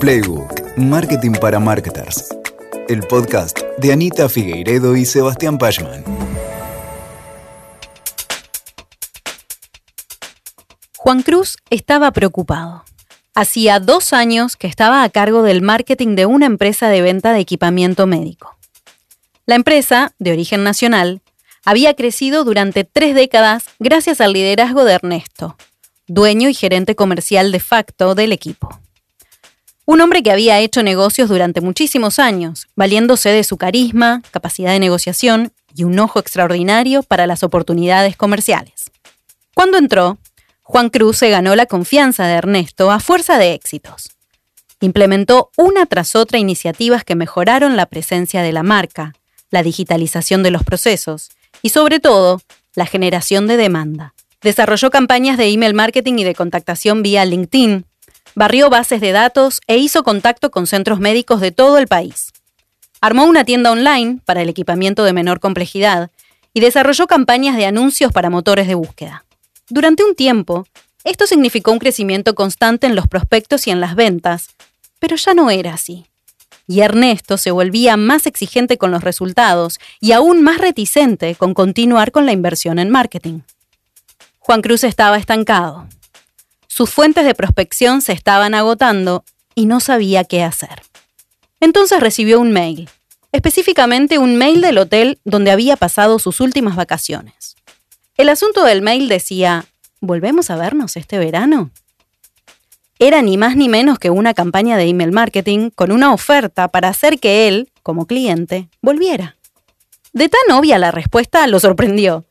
Playbook, Marketing para Marketers. El podcast de Anita Figueiredo y Sebastián Pachman. Juan Cruz estaba preocupado. Hacía dos años que estaba a cargo del marketing de una empresa de venta de equipamiento médico. La empresa, de origen nacional, había crecido durante tres décadas gracias al liderazgo de Ernesto, dueño y gerente comercial de facto del equipo. Un hombre que había hecho negocios durante muchísimos años, valiéndose de su carisma, capacidad de negociación y un ojo extraordinario para las oportunidades comerciales. Cuando entró, Juan Cruz se ganó la confianza de Ernesto a fuerza de éxitos. Implementó una tras otra iniciativas que mejoraron la presencia de la marca, la digitalización de los procesos y sobre todo la generación de demanda. Desarrolló campañas de email marketing y de contactación vía LinkedIn, barrió bases de datos e hizo contacto con centros médicos de todo el país. Armó una tienda online para el equipamiento de menor complejidad y desarrolló campañas de anuncios para motores de búsqueda. Durante un tiempo, esto significó un crecimiento constante en los prospectos y en las ventas, pero ya no era así y Ernesto se volvía más exigente con los resultados y aún más reticente con continuar con la inversión en marketing. Juan Cruz estaba estancado. Sus fuentes de prospección se estaban agotando y no sabía qué hacer. Entonces recibió un mail, específicamente un mail del hotel donde había pasado sus últimas vacaciones. El asunto del mail decía, ¿volvemos a vernos este verano? era ni más ni menos que una campaña de email marketing con una oferta para hacer que él, como cliente, volviera. De tan obvia la respuesta lo sorprendió.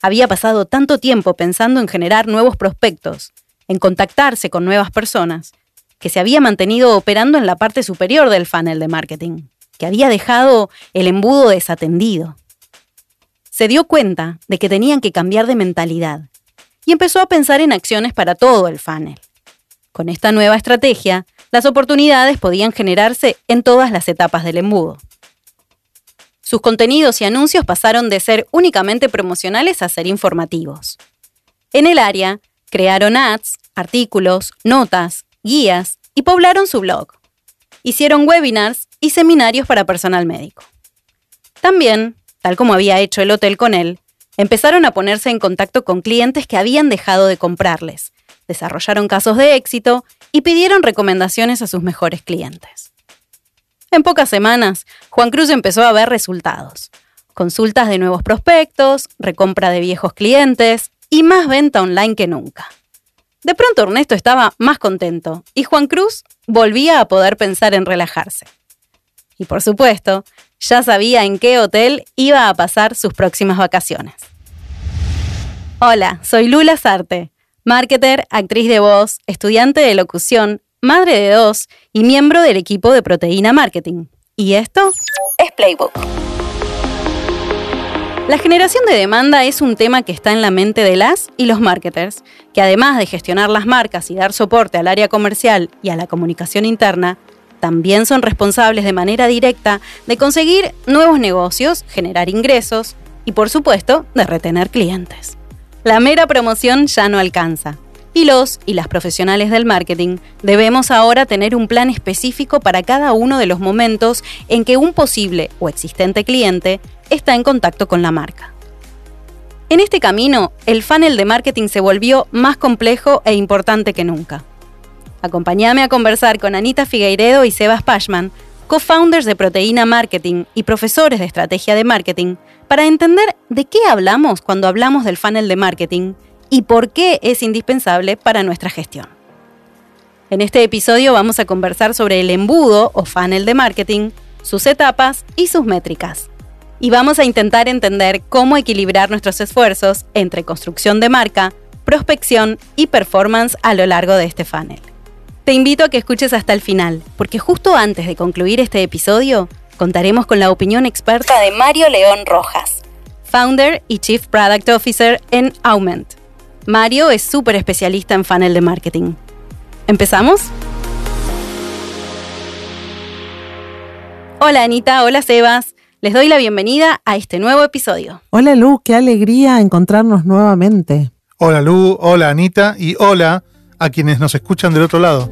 Había pasado tanto tiempo pensando en generar nuevos prospectos, en contactarse con nuevas personas, que se había mantenido operando en la parte superior del funnel de marketing, que había dejado el embudo desatendido. Se dio cuenta de que tenían que cambiar de mentalidad y empezó a pensar en acciones para todo el funnel. Con esta nueva estrategia, las oportunidades podían generarse en todas las etapas del embudo. Sus contenidos y anuncios pasaron de ser únicamente promocionales a ser informativos. En el área, crearon ads, artículos, notas, guías y poblaron su blog. Hicieron webinars y seminarios para personal médico. También, tal como había hecho el hotel con él, empezaron a ponerse en contacto con clientes que habían dejado de comprarles desarrollaron casos de éxito y pidieron recomendaciones a sus mejores clientes. En pocas semanas, Juan Cruz empezó a ver resultados. Consultas de nuevos prospectos, recompra de viejos clientes y más venta online que nunca. De pronto Ernesto estaba más contento y Juan Cruz volvía a poder pensar en relajarse. Y por supuesto, ya sabía en qué hotel iba a pasar sus próximas vacaciones. Hola, soy Lula Sarte marketer, actriz de voz, estudiante de locución, madre de dos y miembro del equipo de Proteína Marketing. ¿Y esto? Es Playbook. La generación de demanda es un tema que está en la mente de las y los marketers, que además de gestionar las marcas y dar soporte al área comercial y a la comunicación interna, también son responsables de manera directa de conseguir nuevos negocios, generar ingresos y por supuesto de retener clientes. La mera promoción ya no alcanza. Y los y las profesionales del marketing debemos ahora tener un plan específico para cada uno de los momentos en que un posible o existente cliente está en contacto con la marca. En este camino, el funnel de marketing se volvió más complejo e importante que nunca. Acompáñame a conversar con Anita Figueiredo y Sebas Pashman, co-founders de Proteína Marketing y profesores de estrategia de marketing, para entender de qué hablamos cuando hablamos del funnel de marketing y por qué es indispensable para nuestra gestión. En este episodio vamos a conversar sobre el embudo o funnel de marketing, sus etapas y sus métricas. Y vamos a intentar entender cómo equilibrar nuestros esfuerzos entre construcción de marca, prospección y performance a lo largo de este funnel. Te invito a que escuches hasta el final, porque justo antes de concluir este episodio, contaremos con la opinión experta de Mario León Rojas, founder y chief product officer en Aument. Mario es súper especialista en funnel de marketing. ¿Empezamos? Hola Anita, hola Sebas. Les doy la bienvenida a este nuevo episodio. Hola Lu, qué alegría encontrarnos nuevamente. Hola Lu, hola Anita y hola a quienes nos escuchan del otro lado.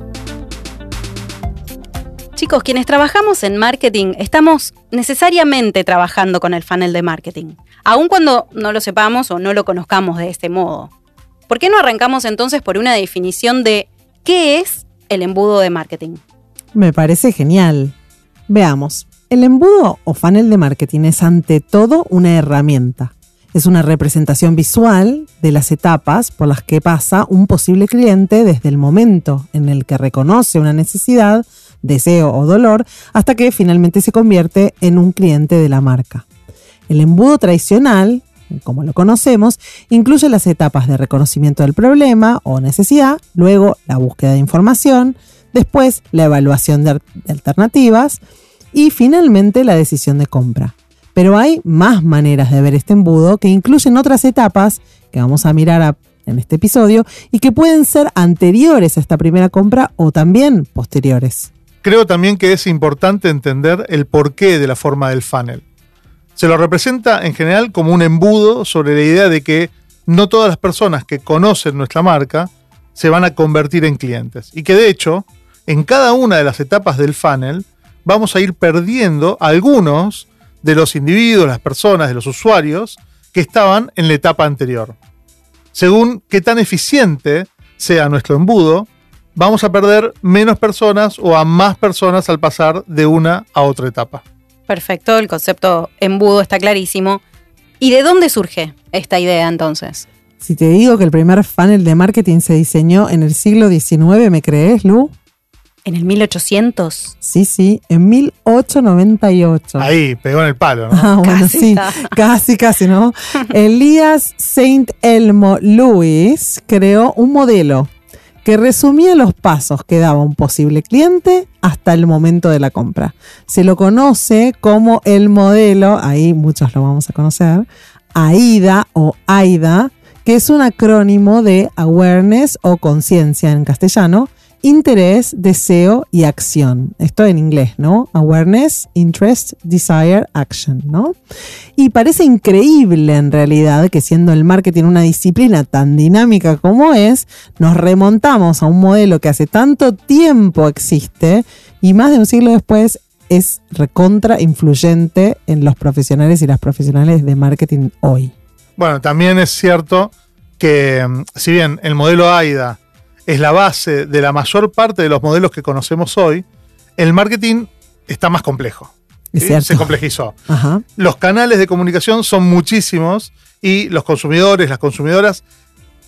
Chicos, quienes trabajamos en marketing estamos necesariamente trabajando con el funnel de marketing, aun cuando no lo sepamos o no lo conozcamos de este modo. ¿Por qué no arrancamos entonces por una definición de qué es el embudo de marketing? Me parece genial. Veamos, el embudo o funnel de marketing es ante todo una herramienta. Es una representación visual de las etapas por las que pasa un posible cliente desde el momento en el que reconoce una necesidad deseo o dolor, hasta que finalmente se convierte en un cliente de la marca. El embudo tradicional, como lo conocemos, incluye las etapas de reconocimiento del problema o necesidad, luego la búsqueda de información, después la evaluación de, alternativas y finalmente la decisión de compra. Pero hay más maneras de ver este embudo que incluyen otras etapas que vamos a mirar en este episodio y que pueden ser anteriores a esta primera compra o también posteriores. Creo también que es importante entender el porqué de la forma del funnel. Se lo representa en general como un embudo sobre la idea de que no todas las personas que conocen nuestra marca se van a convertir en clientes. Y que de hecho, en cada una de las etapas del funnel, vamos a ir perdiendo algunos de los individuos, las personas, de los usuarios que estaban en la etapa anterior. Según qué tan eficiente sea nuestro embudo, vamos a perder menos personas o a más personas al pasar de una a otra etapa. Perfecto, el concepto embudo está clarísimo. ¿Y de dónde surge esta idea entonces? Si te digo que el primer funnel de marketing se diseñó en el siglo XIX, ¿me crees, Lu? ¿En el 1800? Sí, sí, en 1898. Ahí, pegó en el palo, ¿no? Ah, bueno, Casi sí, está. casi, casi, ¿no? Elías Saint Elmo Lewis creó un modelo que resumía los pasos que daba un posible cliente hasta el momento de la compra. Se lo conoce como el modelo, ahí muchos lo vamos a conocer, AIDA o AIDA, que es un acrónimo de awareness o conciencia en castellano, interés, deseo y acción. Esto en inglés, ¿no? Awareness, interest, desire, action, ¿no? Y parece increíble en realidad que siendo el marketing una disciplina tan dinámica como es, nos remontamos a un modelo que hace tanto tiempo existe y más de un siglo después es recontra influyente en los profesionales y las profesionales de marketing hoy. Bueno, también es cierto que mm, si bien el modelo AIDA es la base de la mayor parte de los modelos que conocemos hoy, el marketing está más complejo. Cierto. Se complejizó. Ajá. Los canales de comunicación son muchísimos y los consumidores, las consumidoras,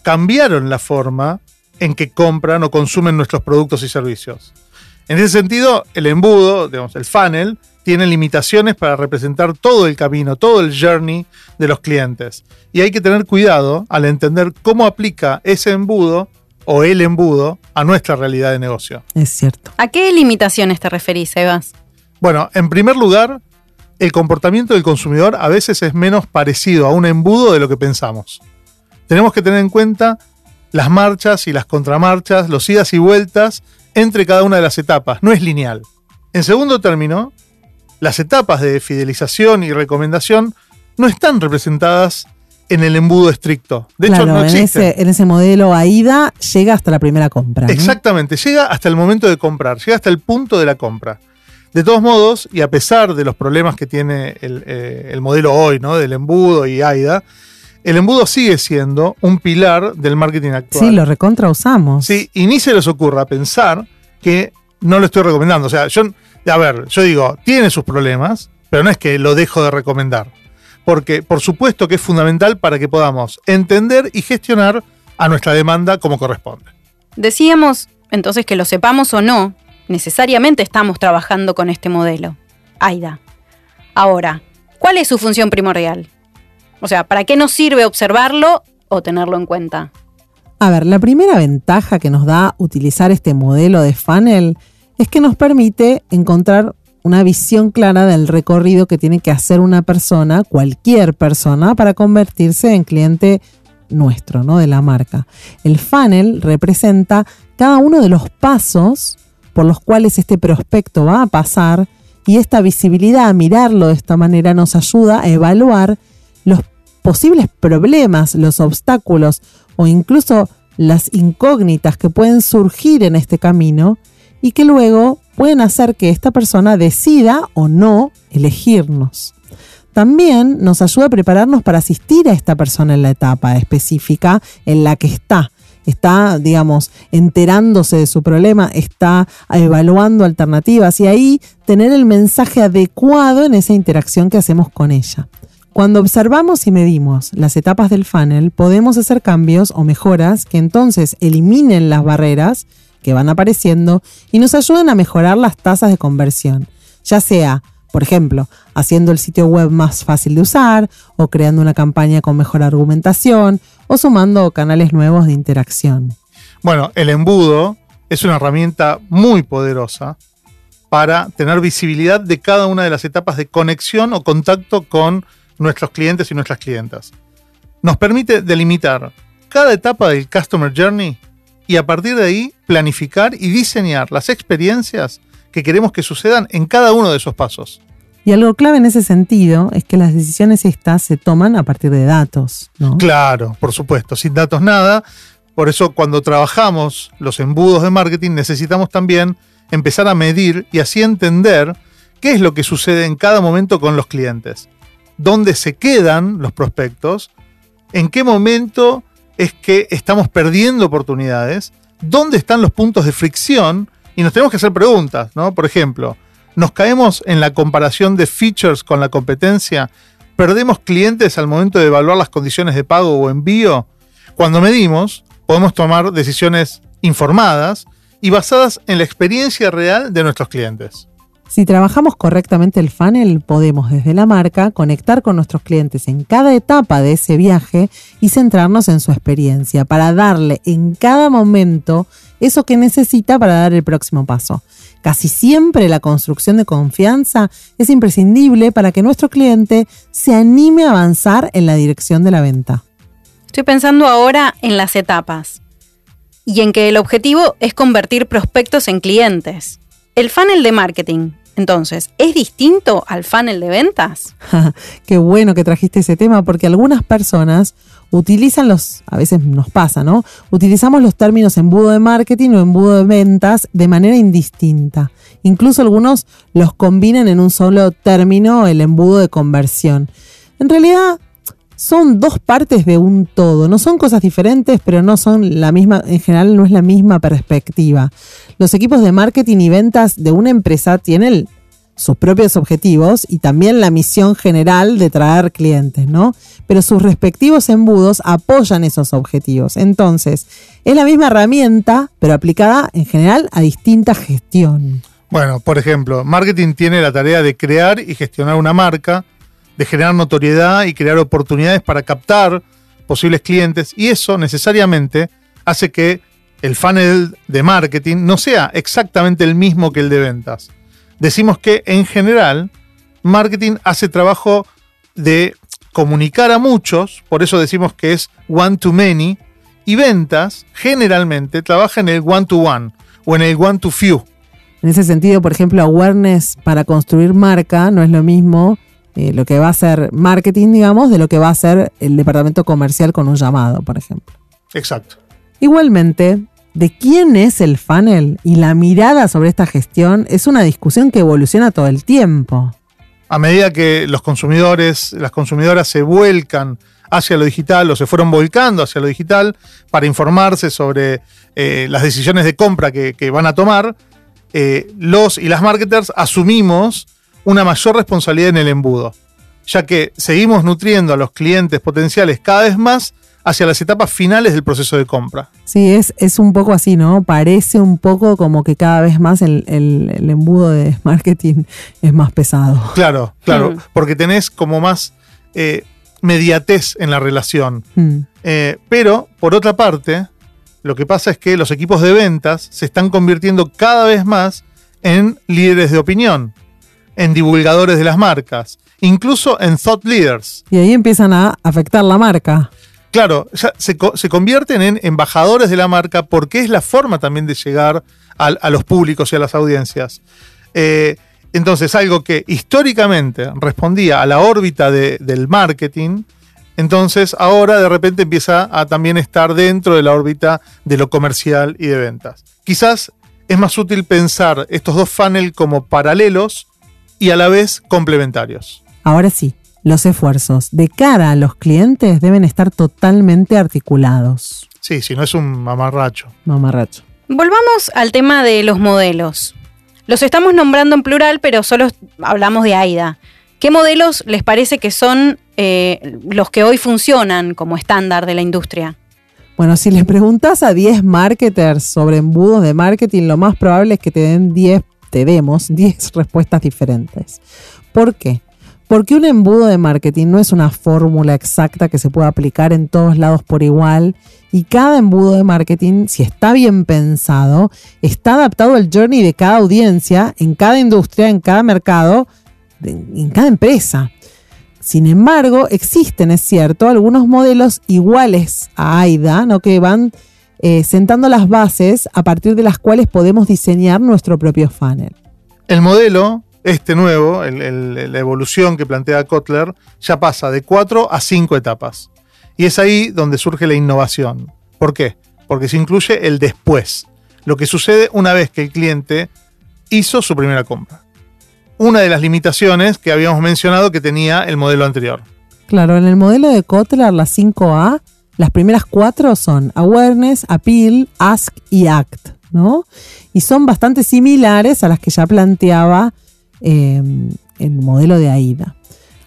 cambiaron la forma en que compran o consumen nuestros productos y servicios. En ese sentido, el embudo, digamos, el funnel, tiene limitaciones para representar todo el camino, todo el journey de los clientes. Y hay que tener cuidado al entender cómo aplica ese embudo o el embudo a nuestra realidad de negocio. Es cierto. ¿A qué limitaciones te referís, Evas? Bueno, en primer lugar, el comportamiento del consumidor a veces es menos parecido a un embudo de lo que pensamos. Tenemos que tener en cuenta las marchas y las contramarchas, los idas y vueltas entre cada una de las etapas. No es lineal. En segundo término, las etapas de fidelización y recomendación no están representadas en el embudo estricto. De hecho, no en, ese, en ese modelo AIDA llega hasta la primera compra. ¿no? Exactamente, llega hasta el momento de comprar, llega hasta el punto de la compra. De todos modos, y a pesar de los problemas que tiene el, eh, el modelo hoy, ¿no? Del embudo y AIDA, el embudo sigue siendo un pilar del marketing actual. Sí, lo recontra usamos. Sí, y ni se les ocurra pensar que no lo estoy recomendando. O sea, yo, a ver, yo digo, tiene sus problemas, pero no es que lo dejo de recomendar. Porque, por supuesto, que es fundamental para que podamos entender y gestionar a nuestra demanda como corresponde. Decíamos entonces que lo sepamos o no, necesariamente estamos trabajando con este modelo. AIDA. Ahora, ¿cuál es su función primordial? O sea, ¿para qué nos sirve observarlo o tenerlo en cuenta? A ver, la primera ventaja que nos da utilizar este modelo de funnel es que nos permite encontrar una visión clara del recorrido que tiene que hacer una persona, cualquier persona, para convertirse en cliente nuestro, ¿no? De la marca. El funnel representa cada uno de los pasos por los cuales este prospecto va a pasar y esta visibilidad, mirarlo de esta manera, nos ayuda a evaluar los posibles problemas, los obstáculos o incluso las incógnitas que pueden surgir en este camino y que luego pueden hacer que esta persona decida o no elegirnos. También nos ayuda a prepararnos para asistir a esta persona en la etapa específica en la que está. Está, digamos, enterándose de su problema, está evaluando alternativas y ahí tener el mensaje adecuado en esa interacción que hacemos con ella. Cuando observamos y medimos las etapas del funnel, podemos hacer cambios o mejoras que entonces eliminen las barreras que van apareciendo y nos ayuden a mejorar las tasas de conversión, ya sea, por ejemplo, haciendo el sitio web más fácil de usar o creando una campaña con mejor argumentación o sumando canales nuevos de interacción. Bueno, el embudo es una herramienta muy poderosa para tener visibilidad de cada una de las etapas de conexión o contacto con nuestros clientes y nuestras clientas. Nos permite delimitar cada etapa del Customer Journey y a partir de ahí planificar y diseñar las experiencias que queremos que sucedan en cada uno de esos pasos. Y algo clave en ese sentido es que las decisiones estas se toman a partir de datos. ¿no? Claro, por supuesto, sin datos nada. Por eso cuando trabajamos los embudos de marketing necesitamos también empezar a medir y así entender qué es lo que sucede en cada momento con los clientes dónde se quedan los prospectos, en qué momento es que estamos perdiendo oportunidades, dónde están los puntos de fricción y nos tenemos que hacer preguntas, ¿no? Por ejemplo, nos caemos en la comparación de features con la competencia, perdemos clientes al momento de evaluar las condiciones de pago o envío. Cuando medimos, podemos tomar decisiones informadas y basadas en la experiencia real de nuestros clientes. Si trabajamos correctamente el funnel, podemos desde la marca conectar con nuestros clientes en cada etapa de ese viaje y centrarnos en su experiencia para darle en cada momento eso que necesita para dar el próximo paso. Casi siempre la construcción de confianza es imprescindible para que nuestro cliente se anime a avanzar en la dirección de la venta. Estoy pensando ahora en las etapas y en que el objetivo es convertir prospectos en clientes. El funnel de marketing entonces, ¿es distinto al funnel de ventas? Qué bueno que trajiste ese tema porque algunas personas utilizan los, a veces nos pasa, ¿no? Utilizamos los términos embudo de marketing o embudo de ventas de manera indistinta. Incluso algunos los combinan en un solo término, el embudo de conversión. En realidad, son dos partes de un todo. No son cosas diferentes, pero no son la misma, en general no es la misma perspectiva. Los equipos de marketing y ventas de una empresa tienen sus propios objetivos y también la misión general de traer clientes, ¿no? Pero sus respectivos embudos apoyan esos objetivos. Entonces, es la misma herramienta, pero aplicada en general a distinta gestión. Bueno, por ejemplo, marketing tiene la tarea de crear y gestionar una marca, de generar notoriedad y crear oportunidades para captar posibles clientes y eso necesariamente hace que el funnel de marketing no sea exactamente el mismo que el de ventas. Decimos que en general marketing hace trabajo de comunicar a muchos, por eso decimos que es one to many, y ventas generalmente trabaja en el one to one o en el one to few. En ese sentido, por ejemplo, awareness para construir marca no es lo mismo eh, lo que va a ser marketing, digamos, de lo que va a ser el departamento comercial con un llamado, por ejemplo. Exacto. Igualmente, de quién es el funnel y la mirada sobre esta gestión es una discusión que evoluciona todo el tiempo. A medida que los consumidores, las consumidoras se vuelcan hacia lo digital o se fueron volcando hacia lo digital para informarse sobre eh, las decisiones de compra que, van a tomar, eh, los y las marketers asumimos una mayor responsabilidad en el embudo, ya que seguimos nutriendo a los clientes potenciales cada vez más hacia las etapas finales del proceso de compra. Sí, es, es un poco así, ¿no? Parece un poco como que cada vez más el, embudo de marketing es más pesado. Claro, claro, mm. porque tenés como más eh, mediatez en la relación. Mm. Eh, pero, por otra parte, lo que pasa es que los equipos de ventas se están convirtiendo cada vez más en líderes de opinión en divulgadores de las marcas, incluso en thought leaders. Y ahí empiezan a afectar la marca. Claro, se, convierten en embajadores de la marca porque es la forma también de llegar a, los públicos y a las audiencias. Eh, entonces, algo que históricamente respondía a la órbita del marketing, entonces ahora de repente empieza a también estar dentro de la órbita de lo comercial y de ventas. Quizás es más útil pensar estos dos funnels como paralelos y a la vez complementarios. Ahora sí, los esfuerzos de cara a los clientes deben estar totalmente articulados. Sí, si no es un mamarracho. Mamarracho. Volvamos al tema de los modelos. Los estamos nombrando en plural, pero solo hablamos de AIDA. ¿Qué modelos les parece que son eh, los que hoy funcionan como estándar de la industria? Bueno, si le preguntas a 10 marketers sobre embudos de marketing, lo más probable es que te den 10, te demos 10 respuestas diferentes. ¿Por qué? Porque un embudo de marketing no es una fórmula exacta que se pueda aplicar en todos lados por igual y cada embudo de marketing, si está bien pensado, está adaptado al journey de cada audiencia, en cada industria, en cada mercado, en cada empresa. Sin embargo, existen, es cierto, algunos modelos iguales a AIDA, ¿no? que van eh, sentando las bases a partir de las cuales podemos diseñar nuestro propio funnel. El modelo este nuevo, la evolución que plantea Kotler, ya pasa de cuatro a cinco etapas. Y es ahí donde surge la innovación. ¿Por qué? Porque se incluye el después, lo que sucede una vez que el cliente hizo su primera compra. Una de las limitaciones que habíamos mencionado que tenía el modelo anterior. Claro, en el modelo de Kotler, la 5A, las primeras cuatro son Awareness, Appeal, Ask y Act, ¿no? Y son bastante similares a las que ya planteaba Em, el modelo de AIDA.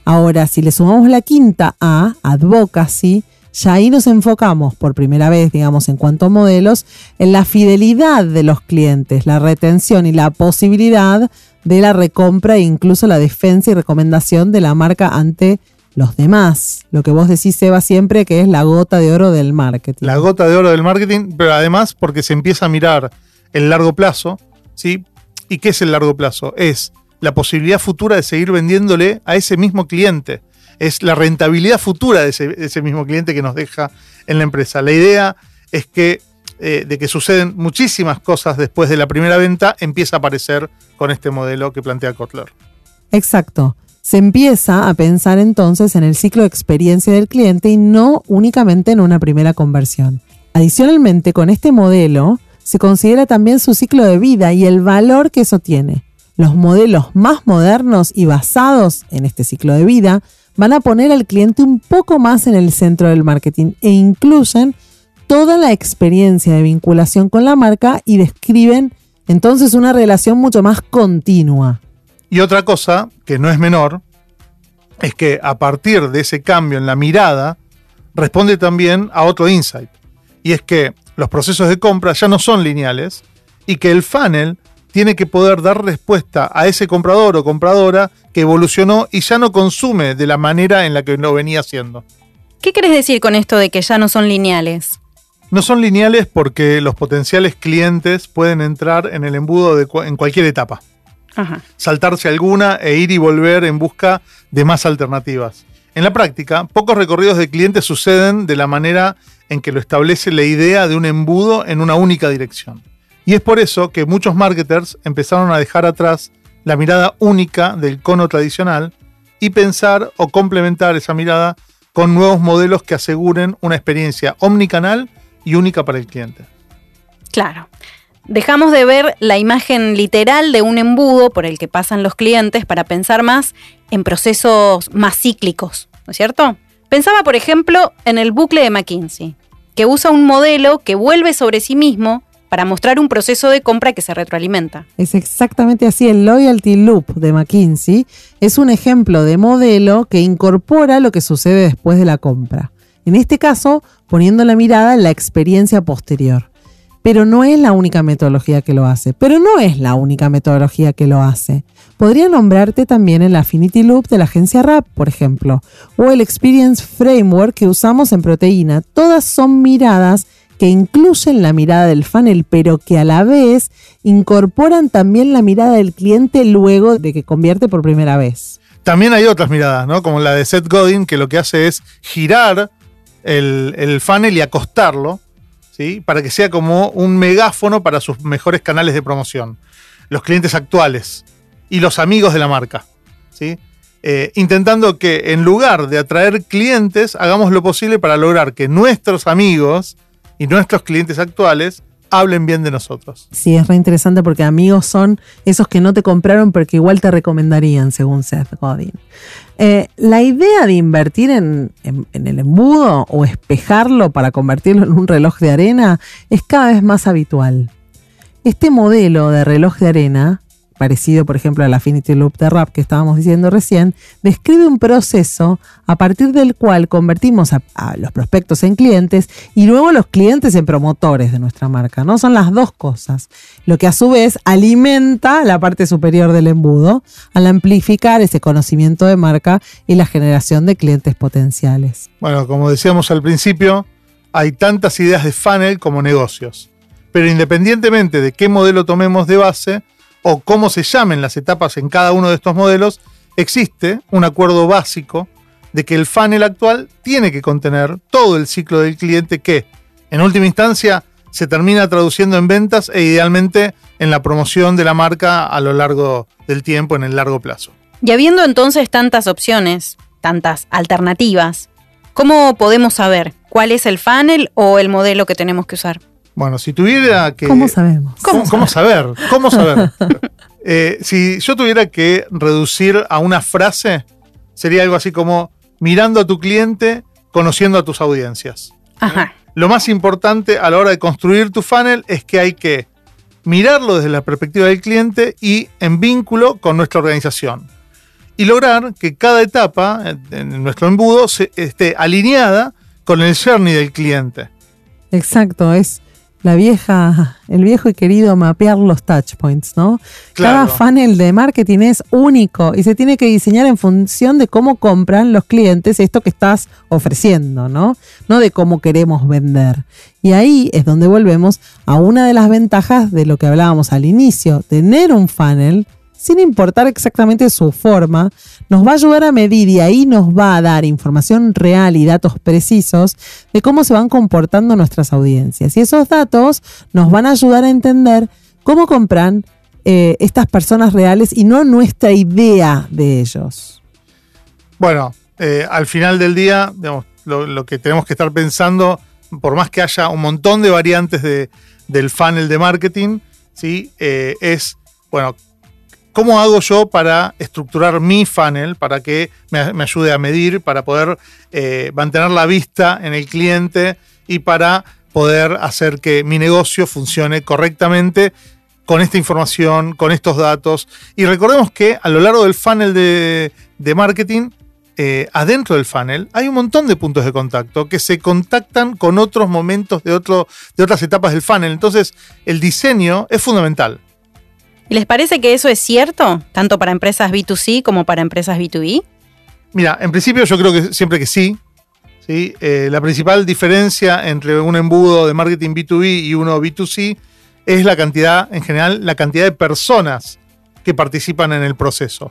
Ahora, si le sumamos la quinta A, Advocacy, ya ahí nos enfocamos por primera vez, digamos, en cuanto a modelos, en la fidelidad de los clientes, la retención y la posibilidad de la recompra e incluso la defensa y recomendación de la marca ante los demás. Lo que vos decís, Eva, siempre que es la gota de oro del marketing. La gota de oro del marketing, pero además porque se empieza a mirar el largo plazo, ¿sí? ¿Y qué es el largo plazo? Es la posibilidad futura de seguir vendiéndole a ese mismo cliente. Es la rentabilidad futura de ese, mismo cliente que nos deja en la empresa. La idea es que eh, de que suceden muchísimas cosas después de la primera venta, empieza a aparecer con este modelo que plantea Kotler. Exacto. Se empieza a pensar entonces en el ciclo de experiencia del cliente y no únicamente en una primera conversión. Adicionalmente, con este modelo se considera también su ciclo de vida y el valor que eso tiene. Los modelos más modernos y basados en este ciclo de vida van a poner al cliente un poco más en el centro del marketing e incluyen toda la experiencia de vinculación con la marca y describen entonces una relación mucho más continua. Y otra cosa, que no es menor, es que a partir de ese cambio en la mirada, responde también a otro insight. Y es que los procesos de compra ya no son lineales y que el funnel tiene que poder dar respuesta a ese comprador o compradora que evolucionó y ya no consume de la manera en la que lo venía haciendo. ¿Qué querés decir con esto de que ya no son lineales? No son lineales porque los potenciales clientes pueden entrar en el embudo en cualquier etapa. Saltarse alguna e ir y volver en busca de más alternativas. En la práctica, pocos recorridos de clientes suceden de la manera en que lo establece la idea de un embudo en una única dirección. Y es por eso que muchos marketers empezaron a dejar atrás la mirada única del cono tradicional y pensar o complementar esa mirada con nuevos modelos que aseguren una experiencia omnicanal y única para el cliente. Claro. Dejamos de ver la imagen literal de un embudo por el que pasan los clientes para pensar más en procesos más cíclicos, ¿no es cierto? Pensaba, por ejemplo, en el bucle de McKinsey, que usa un modelo que vuelve sobre sí mismo para mostrar un proceso de compra que se retroalimenta. Es exactamente así. El Loyalty Loop de McKinsey es un ejemplo de modelo que incorpora lo que sucede después de la compra. En este caso, poniendo la mirada en la experiencia posterior. Pero no es la única metodología que lo hace. Pero no es la única metodología que lo hace. Podría nombrarte también el Affinity Loop de la agencia RAP, por ejemplo, o el Experience Framework que usamos en Proteína. Todas son miradas que incluyen la mirada del funnel, pero que a la vez incorporan también la mirada del cliente luego de que convierte por primera vez. También hay otras miradas, ¿no? Como la de Seth Godin, que lo que hace es girar el, funnel y acostarlo, ¿sí? Para que sea como un megáfono para sus mejores canales de promoción. Los clientes actuales y los amigos de la marca, ¿sí? Eh, intentando que en lugar de atraer clientes, hagamos lo posible para lograr que nuestros amigos y nuestros clientes actuales hablen bien de nosotros. Sí, es re interesante porque amigos son esos que no te compraron pero que igual te recomendarían, según Seth Godin. Eh, la idea de invertir en, en, el embudo o espejarlo para convertirlo en un reloj de arena es cada vez más habitual. Este modelo de reloj de arena parecido por ejemplo al Affinity Loop de RAP que estábamos diciendo recién, describe un proceso a partir del cual convertimos a, a, los prospectos en clientes y luego los clientes en promotores de nuestra marca, ¿no? Son las dos cosas, lo que a su vez alimenta la parte superior del embudo al amplificar ese conocimiento de marca y la generación de clientes potenciales. Bueno, como decíamos al principio, hay tantas ideas de funnel como negocios. Pero independientemente de qué modelo tomemos de base, o cómo se llamen las etapas en cada uno de estos modelos, existe un acuerdo básico de que el funnel actual tiene que contener todo el ciclo del cliente que, en última instancia, se termina traduciendo en ventas e idealmente en la promoción de la marca a lo largo del tiempo, en el largo plazo. Y habiendo entonces tantas opciones, tantas alternativas, ¿cómo podemos saber cuál es el funnel o el modelo que tenemos que usar? Bueno, si tuviera que. ¿Cómo sabemos? ¿Cómo, ¿Cómo saber? ¿Cómo saber? eh, si yo tuviera que reducir a una frase, sería algo así como mirando a tu cliente, conociendo a tus audiencias. Ajá. Lo más importante a la hora de construir tu funnel es que hay que mirarlo desde la perspectiva del cliente y en vínculo con nuestra organización. Y lograr que cada etapa en nuestro embudo se, esté alineada con el journey del cliente. Exacto, es la vieja, el viejo y querido mapear los touch points, ¿no? Claro. Cada funnel de marketing es único y se tiene que diseñar en función de cómo compran los clientes esto que estás ofreciendo, ¿no? No de cómo queremos vender. Y ahí es donde volvemos a una de las ventajas de lo que hablábamos al inicio, tener un funnel sin importar exactamente su forma, nos va a ayudar a medir y ahí nos va a dar información real y datos precisos de cómo se van comportando nuestras audiencias. Y esos datos nos van a ayudar a entender cómo compran eh, estas personas reales y no nuestra idea de ellos. Bueno, eh, al final del día, digamos, lo, que tenemos que estar pensando, por más que haya un montón de variantes de, del funnel de marketing, ¿sí? Eh, es, bueno, ¿Cómo hago yo para estructurar mi funnel, para que me, ayude a medir, para poder eh, mantener la vista en el cliente y para poder hacer que mi negocio funcione correctamente con esta información, con estos datos? Y recordemos que a lo largo del funnel de, marketing, eh, adentro del funnel, hay un montón de puntos de contacto que se contactan con otros momentos de otras etapas del funnel. Entonces, el diseño es fundamental. ¿Y les parece que eso es cierto, tanto para empresas B2C como para empresas B2B? Mira, en principio yo creo que siempre que sí. ¿sí? Eh, la principal diferencia entre un embudo de marketing B2B y uno B2C es la cantidad, en general, la cantidad de personas que participan en el proceso.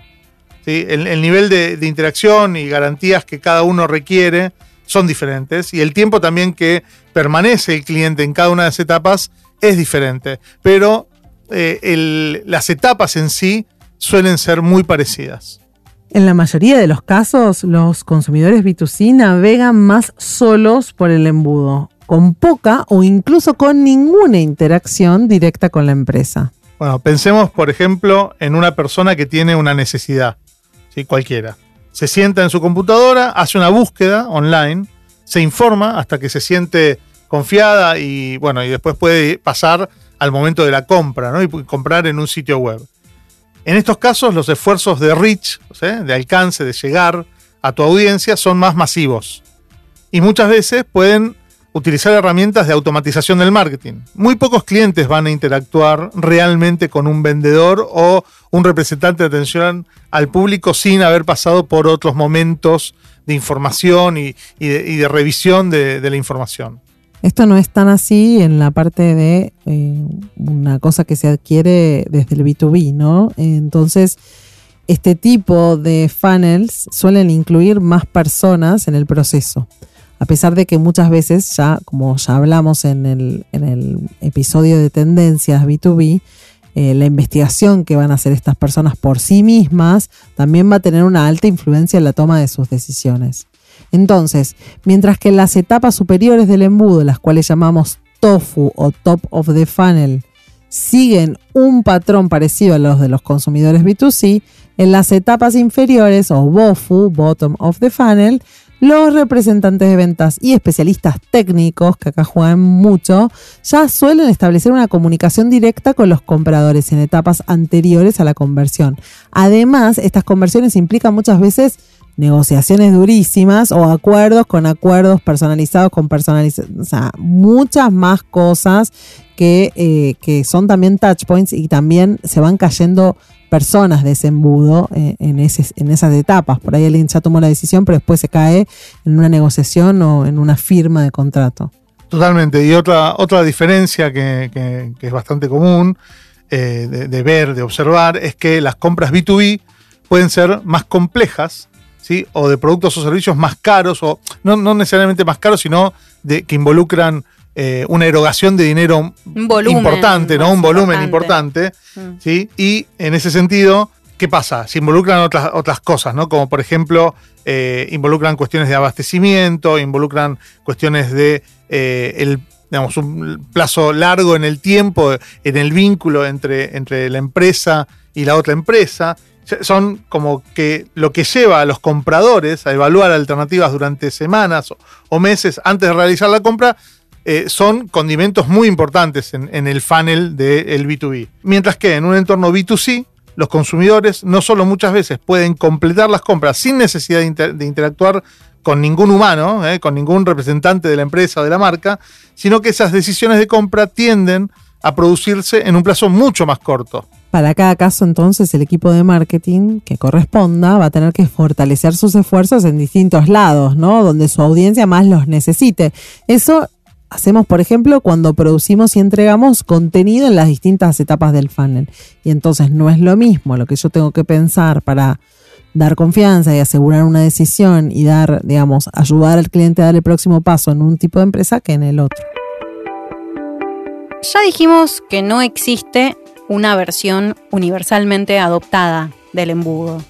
¿sí? El, el, nivel de, de interacción y garantías que cada uno requiere son diferentes y el tiempo también que permanece el cliente en cada una de las etapas es diferente. Pero eh, el, las etapas en sí suelen ser muy parecidas. En la mayoría de los casos, los consumidores B2C navegan más solos por el embudo, con poca o incluso con ninguna interacción directa con la empresa. Bueno, pensemos, por ejemplo, en una persona que tiene una necesidad, ¿sí? cualquiera. Se sienta en su computadora, hace una búsqueda online, se informa hasta que se siente confiada y bueno, y después puede pasar al momento de la compra, ¿no? Y comprar en un sitio web. En estos casos, los esfuerzos de reach, de alcance, de llegar a tu audiencia, son más masivos. Y muchas veces pueden utilizar herramientas de automatización del marketing. Muy pocos clientes van a interactuar realmente con un vendedor o un representante de atención al público sin haber pasado por otros momentos de información y, de, revisión de la información. Esto no es tan así en la parte de eh, una cosa que se adquiere desde el B2B, ¿no? Entonces, este tipo de funnels suelen incluir más personas en el proceso. A pesar de que muchas veces ya, como ya hablamos en el, episodio de tendencias B2B, eh, la investigación que van a hacer estas personas por sí mismas también va a tener una alta influencia en la toma de sus decisiones. Entonces, mientras que en las etapas superiores del embudo, las cuales llamamos TOFU o Top of the Funnel siguen un patrón parecido a los de los consumidores B2C, en las etapas inferiores o BOFU, Bottom of the Funnel, los representantes de ventas y especialistas técnicos, que acá juegan mucho, ya suelen establecer una comunicación directa con los compradores en etapas anteriores a la conversión. Además, estas conversiones implican muchas veces negociaciones durísimas o acuerdos con acuerdos personalizados con personalizados, o sea, muchas más cosas que, eh, que son también touch points y también se van cayendo personas de ese embudo eh, en, esas etapas. Por ahí alguien ya tomó la decisión, pero después se cae en una negociación o en una firma de contrato. Totalmente. Y otra, otra diferencia que, que- que es bastante común eh, de, de ver, de observar, es que las compras B2B pueden ser más complejas, ¿sí? O de productos o servicios más caros, o no, no necesariamente más caros, sino de, que involucran eh, una erogación de dinero volumen importante, ¿no? Un volumen importante. Mm. ¿sí? Y en ese sentido, ¿qué pasa? Se involucran otras, otras cosas, ¿no? Como por ejemplo, eh, involucran cuestiones de abastecimiento, involucran cuestiones de eh, el, digamos, un plazo largo en el tiempo, en el vínculo entre, entre la empresa y la otra empresa. Son como que lo que lleva a los compradores a evaluar alternativas durante semanas o, meses antes de realizar la compra eh, son condimentos muy importantes en, el funnel del B2B. Mientras que en un entorno B2C, los consumidores no solo muchas veces pueden completar las compras sin necesidad de, de interactuar con ningún humano, eh, con ningún representante de la empresa o de la marca, sino que esas decisiones de compra tienden a producirse en un plazo mucho más corto. Para cada caso, entonces, el equipo de marketing que corresponda va a tener que fortalecer sus esfuerzos en distintos lados, ¿no? Donde su audiencia más los necesite. Eso hacemos, por ejemplo, cuando producimos y entregamos contenido en las distintas etapas del funnel. Y entonces no es lo mismo lo que yo tengo que pensar para dar confianza y asegurar una decisión y dar, digamos, ayudar al cliente a dar el próximo paso en un tipo de empresa que en el otro. Ya dijimos que no existe una versión universalmente adoptada del embudo.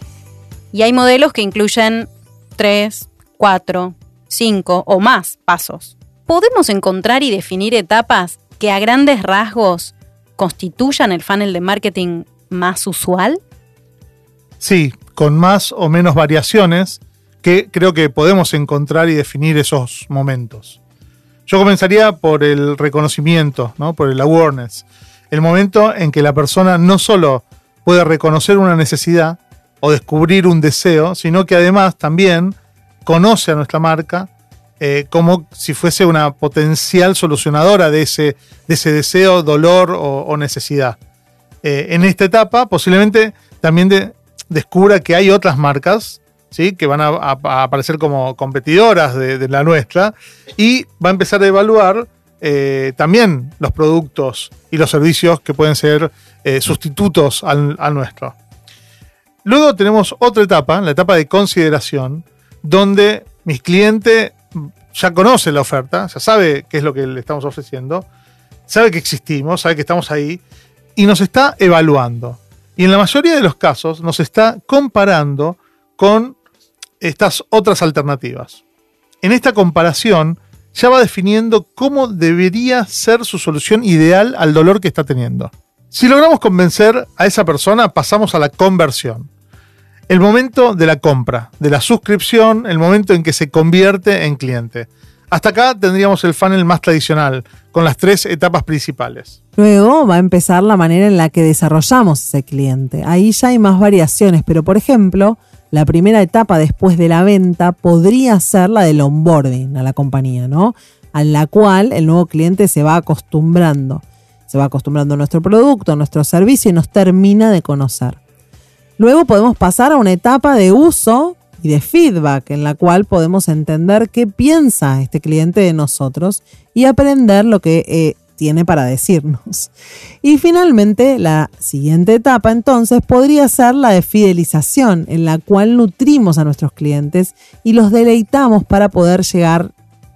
Y hay modelos que incluyen 3, 4, 5 o más pasos. ¿Podemos encontrar y definir etapas que a grandes rasgos constituyan el funnel de marketing más usual? Sí, con más o menos variaciones que creo que podemos encontrar y definir esos momentos. Yo comenzaría por el reconocimiento, ¿no? por el awareness. El momento en que la persona no solo puede reconocer una necesidad o descubrir un deseo, sino que además también conoce a nuestra marca eh, como si fuese una potencial solucionadora de ese, de ese deseo, dolor o, necesidad. Eh, en esta etapa posiblemente también de- descubra que hay otras marcas ¿sí? que van a, aparecer como competidoras de la nuestra y va a empezar a evaluar eh, también los productos y los servicios que pueden ser eh, sustitutos al, al nuestro. Luego tenemos otra etapa, la etapa de consideración, donde mis clientes ya conoce la oferta, ya sabe qué es lo que le estamos ofreciendo, sabe que existimos, sabe que estamos ahí y nos está evaluando. Y en la mayoría de los casos nos está comparando con estas otras alternativas. En esta comparación ya va definiendo cómo debería ser su solución ideal al dolor que está teniendo. Si logramos convencer a esa persona, pasamos a la conversión. El momento de la compra, de la suscripción, el momento en que se convierte en cliente. Hasta acá tendríamos el funnel más tradicional, con las tres etapas principales. Luego va a empezar la manera en la que desarrollamos ese cliente. Ahí ya hay más variaciones, pero por ejemplo, la primera etapa después de la venta podría ser la del onboarding a la compañía, ¿no? A la cual el nuevo cliente se va acostumbrando. Se va acostumbrando a nuestro producto, a nuestro servicio y nos termina de conocer. Luego podemos pasar a una etapa de uso y de feedback en la cual podemos entender qué piensa este cliente de nosotros y aprender lo que eh, tiene para decirnos. Y finalmente, la siguiente etapa entonces podría ser la de fidelización, en la cual nutrimos a nuestros clientes y los deleitamos para poder llegar,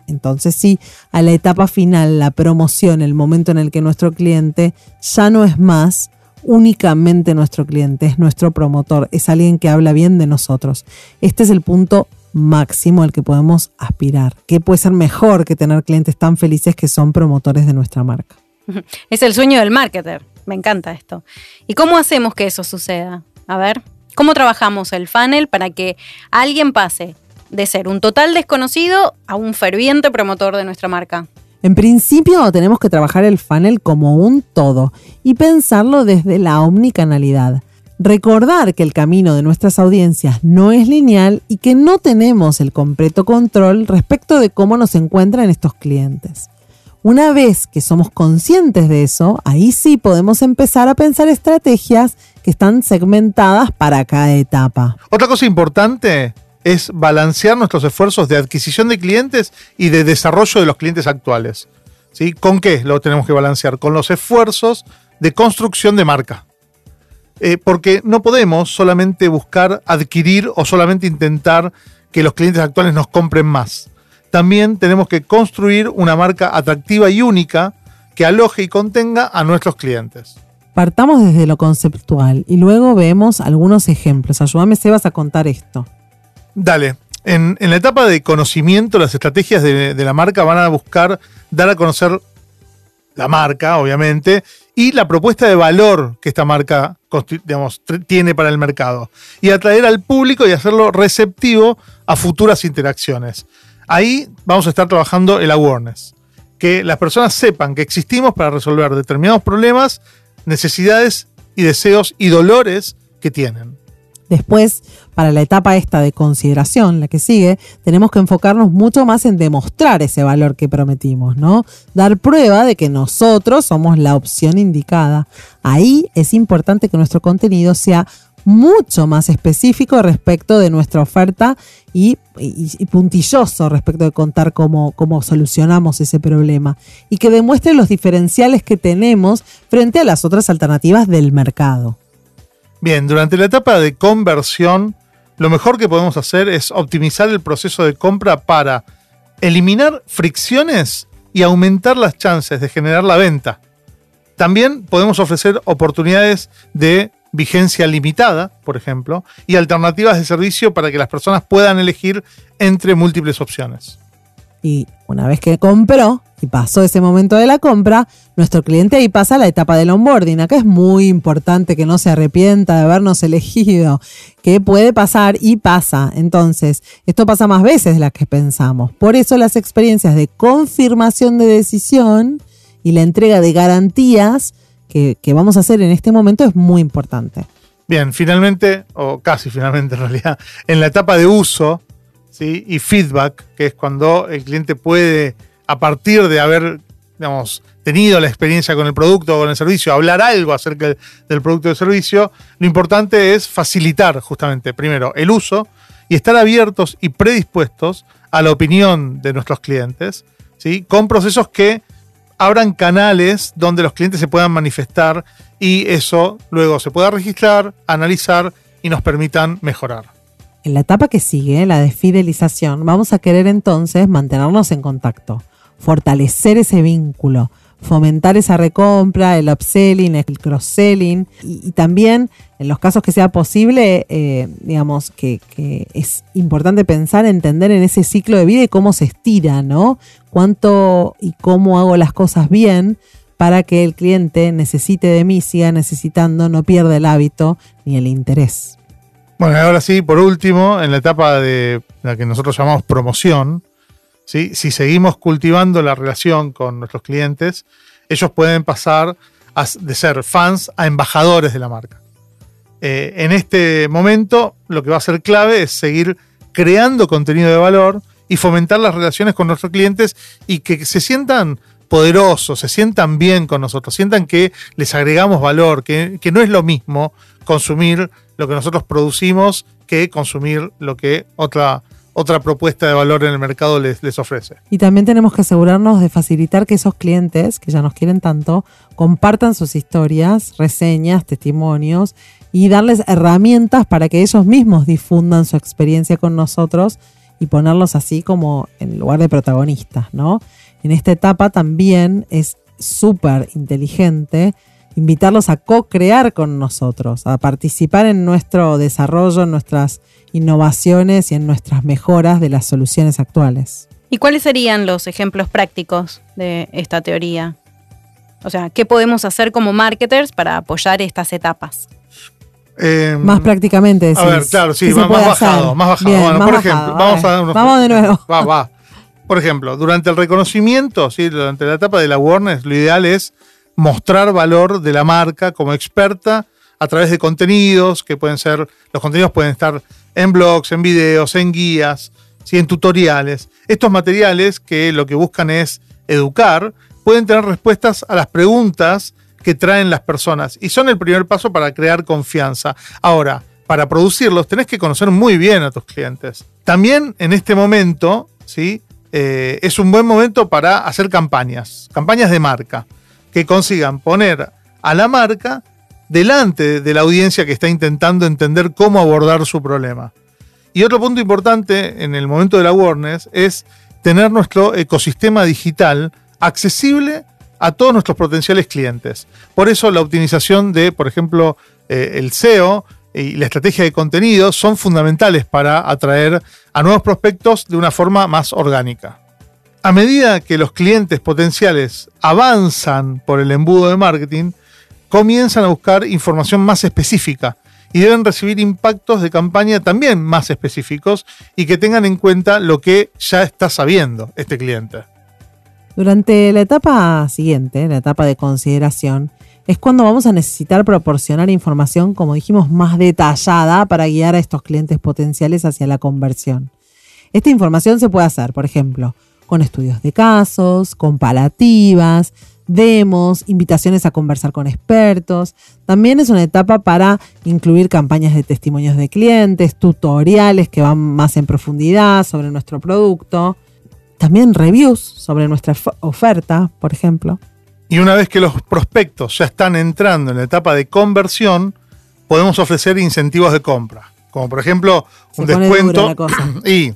entonces sí, a la etapa final, la promoción, el momento en el que nuestro cliente ya no es más únicamente nuestro cliente, es nuestro promotor, es alguien que habla bien de nosotros. Este es el punto máximo al que podemos aspirar. ¿Qué puede ser mejor que tener clientes tan felices que son promotores de nuestra marca? Es el sueño del marketer. Me encanta esto. ¿Y cómo hacemos que eso suceda? A ver, ¿cómo trabajamos el funnel para que alguien pase de ser un total desconocido a un ferviente promotor de nuestra marca? En principio tenemos que trabajar el funnel como un todo y pensarlo desde la omnicanalidad. Recordar que el camino de nuestras audiencias no es lineal y que no tenemos el completo control respecto de cómo nos encuentran estos clientes. Una vez que somos conscientes de eso, ahí sí podemos empezar a pensar estrategias que están segmentadas para cada etapa. Otra cosa importante es balancear nuestros esfuerzos de adquisición de clientes y de desarrollo de los clientes actuales. ¿Sí? ¿Con qué lo tenemos que balancear? Con los esfuerzos de construcción de marca. Eh, porque no podemos solamente buscar adquirir o solamente intentar que los clientes actuales nos compren más. También tenemos que construir una marca atractiva y única que aloje y contenga a nuestros clientes. Partamos desde lo conceptual y luego vemos algunos ejemplos. Ayúdame, Sebas, a contar esto. Dale. En, la etapa de conocimiento, las estrategias de, la marca van a buscar dar a conocer la marca, obviamente, y la propuesta de valor que esta marca tiene para el mercado. Y atraer al público y hacerlo receptivo a futuras interacciones. Ahí vamos a estar trabajando el awareness. Que las personas sepan que existimos para resolver determinados problemas, necesidades y deseos y dolores que tienen. Después, para la etapa esta de consideración, la que sigue, tenemos que enfocarnos mucho más en demostrar ese valor que prometimos, ¿no? Dar prueba de que nosotros somos la opción indicada. Ahí es importante que nuestro contenido sea mucho más específico respecto de nuestra oferta y, puntilloso respecto de contar cómo, cómo solucionamos ese problema y que demuestre los diferenciales que tenemos frente a las otras alternativas del mercado. Bien, durante la etapa de conversión, lo mejor que podemos hacer es optimizar el proceso de compra para eliminar fricciones y aumentar las chances de generar la venta. También podemos ofrecer oportunidades de vigencia limitada, por ejemplo, y alternativas de servicio para que las personas puedan elegir entre múltiples opciones. Y una vez que compró y pasó ese momento de la compra, nuestro cliente ahí pasa la etapa del onboarding. Acá es muy importante que no se arrepienta de habernos elegido, que puede pasar y pasa. Entonces, esto pasa más veces de las que pensamos. Por eso las experiencias de confirmación de decisión y la entrega de garantías que, que vamos a hacer en este momento es muy importante. Bien, finalmente, o casi finalmente en realidad, en la etapa de uso, y feedback, que es cuando el cliente puede, a partir de haber digamos, tenido la experiencia con el producto o con el servicio, hablar algo acerca del producto o servicio, lo importante es facilitar justamente, primero, el uso y estar abiertos y predispuestos a la opinión de nuestros clientes, ¿sí? con procesos que abran canales donde los clientes se puedan manifestar y eso luego se pueda registrar, analizar y nos permitan mejorar. En la etapa que sigue, la de fidelización, vamos a querer entonces mantenernos en contacto, fortalecer ese vínculo, fomentar esa recompra, el upselling, el cross-selling y, también en los casos que sea posible, eh, digamos que, que, es importante pensar, entender en ese ciclo de vida y cómo se estira, ¿no? Cuánto y cómo hago las cosas bien para que el cliente necesite de mí, siga necesitando, no pierda el hábito ni el interés. Bueno, ahora sí, por último, en la etapa de la que nosotros llamamos promoción, ¿sí? si seguimos cultivando la relación con nuestros clientes, ellos pueden pasar de ser fans a embajadores de la marca. Eh, en este momento, lo que va a ser clave es seguir creando contenido de valor y fomentar las relaciones con nuestros clientes y que se sientan poderosos, se sientan bien con nosotros, sientan que les agregamos valor, que, que no es lo mismo consumir lo que nosotros producimos que consumir lo que otra, otra propuesta de valor en el mercado les, les ofrece. Y también tenemos que asegurarnos de facilitar que esos clientes, que ya nos quieren tanto, compartan sus historias, reseñas, testimonios y darles herramientas para que ellos mismos difundan su experiencia con nosotros y ponerlos así como en lugar de protagonistas, ¿no? En esta etapa también es súper inteligente invitarlos a co-crear con nosotros, a participar en nuestro desarrollo, en nuestras innovaciones y en nuestras mejoras de las soluciones actuales. ¿Y cuáles serían los ejemplos prácticos de esta teoría? O sea, ¿qué podemos hacer como marketers para apoyar estas etapas? Eh, Más prácticamente, A ver, claro, sí, ¿qué se más, bajado, más bajado. Bien, bueno, más por bajado, ejemplo, a vamos a dar unos Vamos de nuevo. Va, va. Por ejemplo, durante el reconocimiento, ¿sí? durante la etapa de la awareness, lo ideal es mostrar valor de la marca como experta a través de contenidos, que pueden ser, los contenidos pueden estar en blogs, en videos, en guías, ¿sí? en tutoriales. Estos materiales que lo que buscan es educar, pueden tener respuestas a las preguntas que traen las personas y son el primer paso para crear confianza. Ahora, para producirlos tenés que conocer muy bien a tus clientes. También en este momento, ¿sí? Eh, es un buen momento para hacer campañas, campañas de marca, que consigan poner a la marca delante de la audiencia que está intentando entender cómo abordar su problema. Y otro punto importante en el momento de la awareness es tener nuestro ecosistema digital accesible a todos nuestros potenciales clientes. Por eso la optimización de, por ejemplo, eh, el SEO y la estrategia de contenido son fundamentales para atraer a nuevos prospectos de una forma más orgánica. A medida que los clientes potenciales avanzan por el embudo de marketing, comienzan a buscar información más específica y deben recibir impactos de campaña también más específicos y que tengan en cuenta lo que ya está sabiendo este cliente. Durante la etapa siguiente, la etapa de consideración, es cuando vamos a necesitar proporcionar información, como dijimos, más detallada para guiar a estos clientes potenciales hacia la conversión. Esta información se puede hacer, por ejemplo, con estudios de casos, comparativas, demos, invitaciones a conversar con expertos. También es una etapa para incluir campañas de testimonios de clientes, tutoriales que van más en profundidad sobre nuestro producto. También reviews sobre nuestra of- oferta, por ejemplo. Y una vez que los prospectos ya están entrando en la etapa de conversión, podemos ofrecer incentivos de compra. Como por ejemplo, un descuento. Y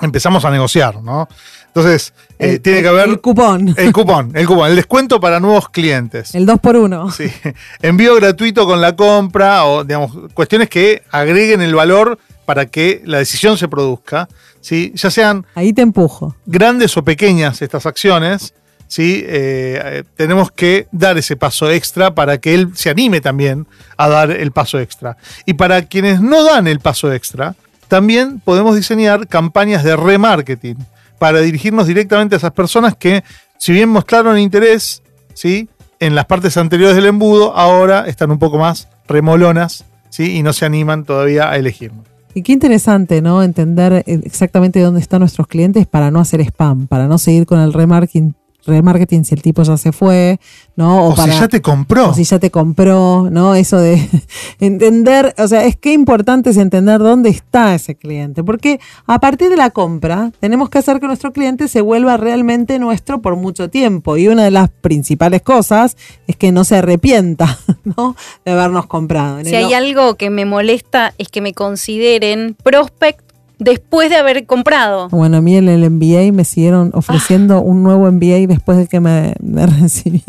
empezamos a negociar, ¿no? Entonces, eh, tiene que haber El cupón. el cupón, el cupón, el descuento para nuevos clientes. El 2 por 1 Sí. Envío gratuito con la compra o, digamos, cuestiones que agreguen el valor para que la decisión se produzca. ¿sí? Ya sean Ahí te empujo. grandes o pequeñas estas acciones, ¿sí? Eh, eh, tenemos que dar ese paso extra para que él se anime también a dar el paso extra. Y para quienes no dan el paso extra, también podemos diseñar campañas de remarketing para dirigirnos directamente a esas personas que, si bien mostraron interés, ¿sí? en las partes anteriores del embudo, ahora están un poco más remolonas ¿sí? y no se animan todavía a elegirnos. Y qué interesante, ¿no? Entender exactamente dónde están nuestros clientes para no hacer spam, para no seguir con el remarketing, remarketing si el tipo ya se fue, ¿no? O, para, si ya te compró. o si ya te compró, ¿no? Eso de entender, o sea, es que importante es entender dónde está ese cliente, porque a partir de la compra tenemos que hacer que nuestro cliente se vuelva realmente nuestro por mucho tiempo y una de las principales cosas es que no se arrepienta, ¿no? De habernos comprado. Si hay algo que me molesta es que me consideren prospect después de haber comprado. Bueno, a mí en el MBA me siguieron ofreciendo un nuevo MBA después de que me, me recibí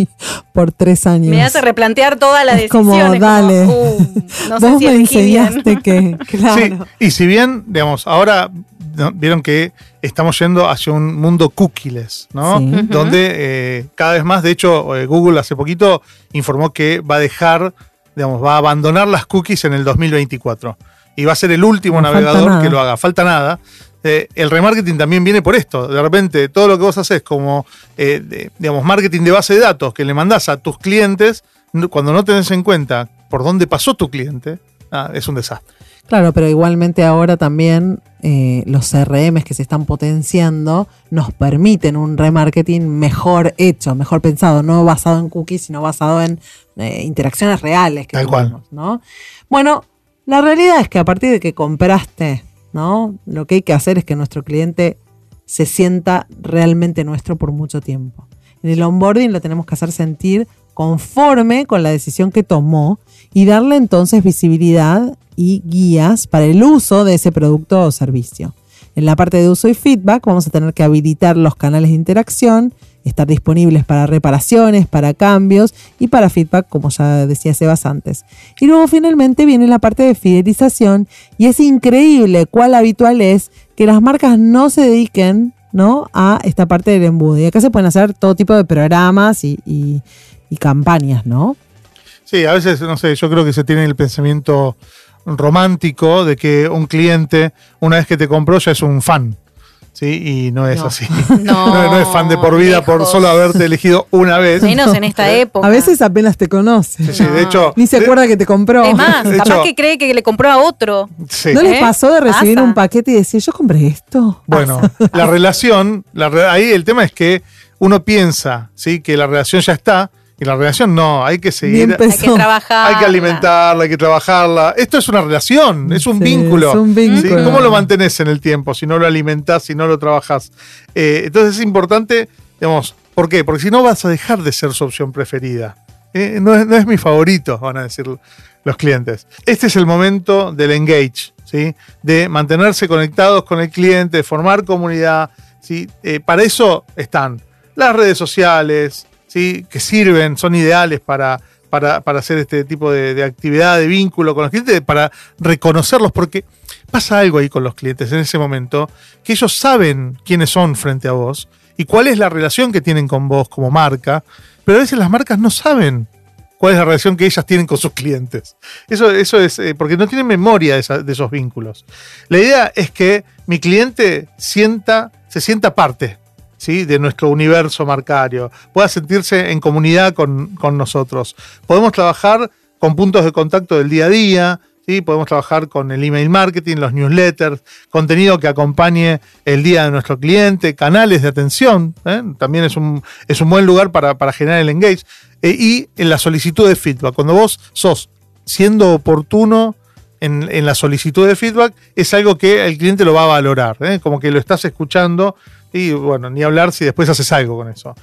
por tres años. Me hace replantear toda la Es decisión. como, es como, dale. uh, no sé Vos si me enseñaste que, claro. Sí, y si bien, digamos, ahora ¿no? vieron que estamos yendo hacia un mundo cookieless, ¿no? Sí. Donde eh, cada vez más, de hecho, eh, Google hace poquito informó que va a dejar, digamos, va a abandonar las cookies en el 2024. Y va a ser el último No navegador que lo haga. Falta nada. Eh, el remarketing también viene por esto. De repente, todo lo que vos haces como, eh, de- digamos, marketing de base de datos que le mandás a tus clientes, cuando no tenés en cuenta por dónde pasó tu cliente, ah, es un desastre. Claro, pero igualmente ahora también eh, los CRMs que se están potenciando nos permiten un remarketing mejor hecho, mejor pensado, no basado en cookies, sino basado en eh, interacciones reales que Tal cual. Bueno, la realidad es que a partir de que compraste, ¿no? Lo que hay que hacer es que nuestro cliente se sienta realmente nuestro por mucho tiempo. En el onboarding lo tenemos que hacer sentir conforme con la decisión que tomó y darle entonces visibilidad y guías para el uso de ese producto o servicio. En la parte de uso y feedback vamos a tener que habilitar los canales de interacción, estar disponibles para reparaciones, para cambios y para feedback, como ya decía Sebas antes. Y luego finalmente viene la parte de fidelización y es increíble cuál habitual es que las marcas no se dediquen ¿no? a esta parte del embudo. Y acá se pueden hacer todo tipo de programas y, y- y campañas, ¿no? Sí, a veces, no sé, yo creo que se tiene el pensamiento romántico de que un cliente, una vez que te compró, ya es un fan. Sí, y no es No. así. No, no, no es fan de por vida por solo haberte elegido una vez. Menos en esta época. A veces apenas te conoce. Sí, sí, de hecho. Ni se de- acuerda que te compró. Es más, capaz hecho- que cree que le compró a otro. sí. ¿No les ¿Eh? pasó de recibir Pasa. un paquete y decir, yo compré esto? Bueno, la relación, la ahí el tema es que uno piensa, ¿sí? Que la relación ya está, y la relación no, hay que seguir. Hay que trabajar. Hay que alimentarla, hay que trabajarla. Esto es una relación, es un Sí, vínculo. es un ¿sí? vínculo. ¿Cómo lo mantenés en el tiempo si no lo alimentás, si no lo trabajás? Eh, entonces es importante, digamos, ¿por qué? Porque si no vas a dejar de ser su opción preferida. Eh, no, es, no es mi favorito, van a decir los clientes. Este es el momento del engage, ¿sí? de mantenerse conectados con el cliente, de formar comunidad. ¿sí? Eh, para eso están las redes sociales, ¿sí? que sirven, son ideales para, para, para hacer este tipo de, actividad, de vínculo con los clientes, para reconocerlos, porque pasa algo ahí con los clientes en ese momento, que ellos saben quiénes son frente a vos y cuál es la relación que tienen con vos como marca, pero a veces las marcas no saben cuál es la relación que ellas tienen con sus clientes. Eso, eso es eh, porque no tienen memoria de, de esos vínculos. La idea es que mi cliente sienta, se sienta parte ¿sí? de nuestro universo marcario, pueda sentirse en comunidad con, con nosotros. Podemos trabajar con puntos de contacto del día a día, ¿sí? podemos trabajar con el email marketing, los newsletters, contenido que acompañe el día de nuestro cliente, canales de atención, ¿eh? también es un, es un buen lugar para, para generar el engage, eh, y en la solicitud de feedback. Cuando vos sos siendo oportuno en, en la solicitud de feedback, es algo que el cliente lo va a valorar, ¿eh? como que lo estás escuchando y bueno, ni hablar si después haces algo con eso.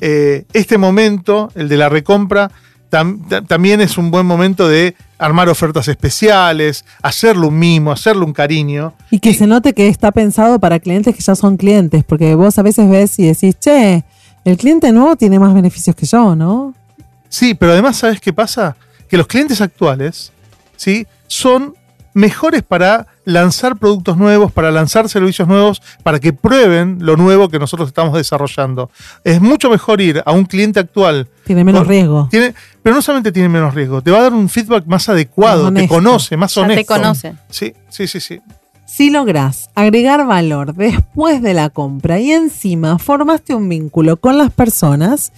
Eh, este momento, el de la recompra, tam- ta- también es un buen momento de armar ofertas especiales, hacerle un mimo, hacerle un cariño. Y que se note que está pensado para clientes que ya son clientes, porque vos a veces ves y decís, che, el cliente nuevo tiene más beneficios que yo, ¿no? Sí, pero además, ¿sabes qué pasa? Que los clientes actuales, ¿sí? Son mejores para lanzar productos nuevos, para lanzar servicios nuevos, para que prueben lo nuevo que nosotros estamos desarrollando. Es mucho mejor ir a un cliente actual. Tiene menos con- riesgo. Tiene, pero no solamente tiene menos riesgo, te va a dar un feedback más adecuado, Más te honesto. conoce, más Ya te honesto. conoce. Sí, sí, sí, sí. Si lográs agregar valor después de la compra y encima formaste un vínculo con las personas,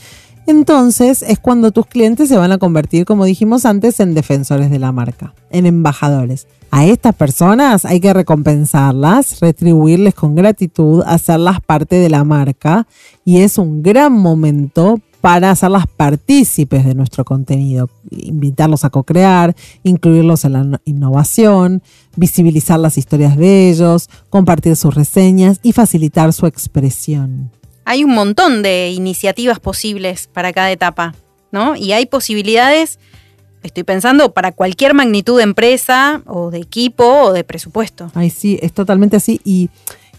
entonces es cuando tus clientes se van a convertir, como dijimos antes, en defensores de la marca, en embajadores. A estas personas hay que recompensarlas, retribuirles con gratitud, hacerlas parte de la marca y es un gran momento para hacerlas partícipes de nuestro contenido, invitarlos a co-crear, incluirlos en la no- innovación, visibilizar las historias de ellos, compartir sus reseñas y facilitar su expresión. Hay un montón de iniciativas posibles para cada etapa, ¿no? Y hay posibilidades, estoy pensando, para cualquier magnitud de empresa o de equipo o de presupuesto. Ay, sí, es totalmente así y,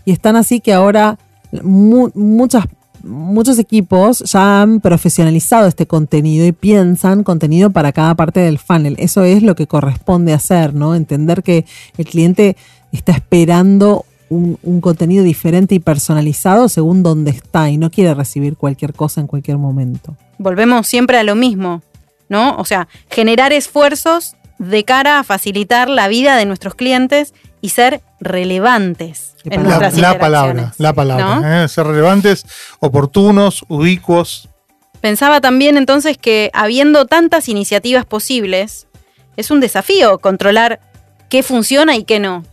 y están así que ahora mu- muchas, muchos equipos ya han profesionalizado este contenido y piensan contenido para cada parte del funnel. Eso es lo que corresponde hacer, ¿no? Entender que el cliente está esperando un, un contenido diferente y personalizado según dónde está y no quiere recibir cualquier cosa en cualquier momento. Volvemos siempre a lo mismo, ¿no? O sea, generar esfuerzos de cara a facilitar la vida de nuestros clientes y ser relevantes en. La, nuestras la interacciones, palabra, la palabra. ¿no? ¿eh? Ser relevantes, oportunos, ubicuos. Pensaba también entonces que habiendo tantas iniciativas posibles, es un desafío controlar qué funciona y qué no.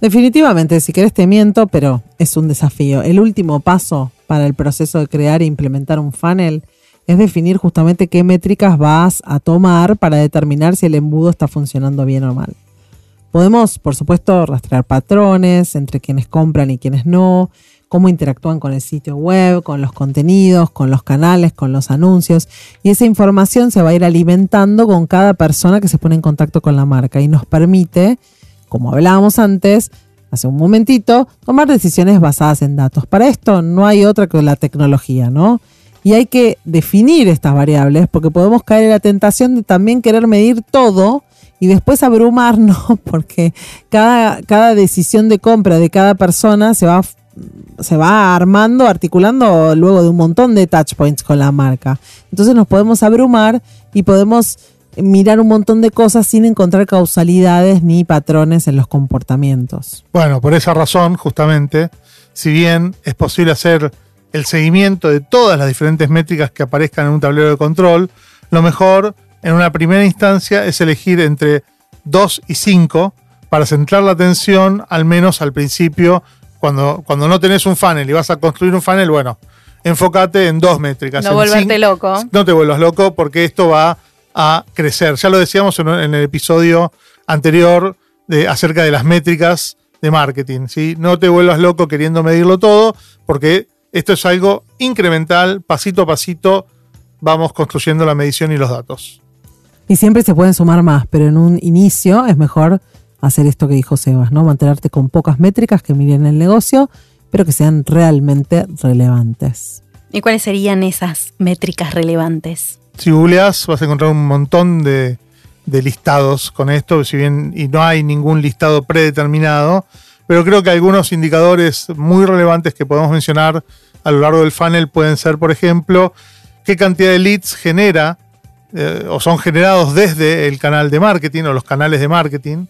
Definitivamente, si querés te miento, pero es un desafío. El último paso para el proceso de crear e implementar un funnel es definir justamente qué métricas vas a tomar para determinar si el embudo está funcionando bien o mal. Podemos, por supuesto, rastrear patrones entre quienes compran y quienes no, cómo interactúan con el sitio web, con los contenidos, con los canales, con los anuncios. Y esa información se va a ir alimentando con cada persona que se pone en contacto con la marca y nos permite, como hablábamos antes, hace un momentito, tomar decisiones basadas en datos. Para esto no hay otra que la tecnología, ¿no? Y hay que definir estas variables porque podemos caer en la tentación de también querer medir todo y después abrumarnos porque cada, cada decisión de compra de cada persona se va, se va armando, articulando luego de un montón de touch points con la marca. Entonces nos podemos abrumar y podemos mirar un montón de cosas sin encontrar causalidades ni patrones en los comportamientos. Bueno, por esa razón, justamente, si bien es posible hacer el seguimiento de todas las diferentes métricas que aparezcan en un tablero de control, lo mejor en una primera instancia es elegir entre 2 y 5 para centrar la atención, al menos al principio, cuando, cuando no tenés un funnel y vas a construir un funnel, bueno, enfócate en dos métricas. No volverte loco. No te vuelvas loco porque esto va a crecer. Ya lo decíamos en, en el episodio anterior de, acerca de las métricas de marketing. ¿sí? No te vuelvas loco queriendo medirlo todo porque esto es algo incremental, pasito a pasito vamos construyendo la medición y los datos. Y siempre se pueden sumar más, pero en un inicio es mejor hacer esto que dijo Sebas, ¿no? Mantenerte con pocas métricas que miren el negocio, pero que sean realmente relevantes. ¿Y cuáles serían esas métricas relevantes? Si googleas vas a encontrar un montón de, de listados con esto, si bien y no hay ningún listado predeterminado, pero creo que algunos indicadores muy relevantes que podemos mencionar a lo largo del funnel pueden ser, por ejemplo, qué cantidad de leads genera eh, o son generados desde el canal de marketing o los canales de marketing.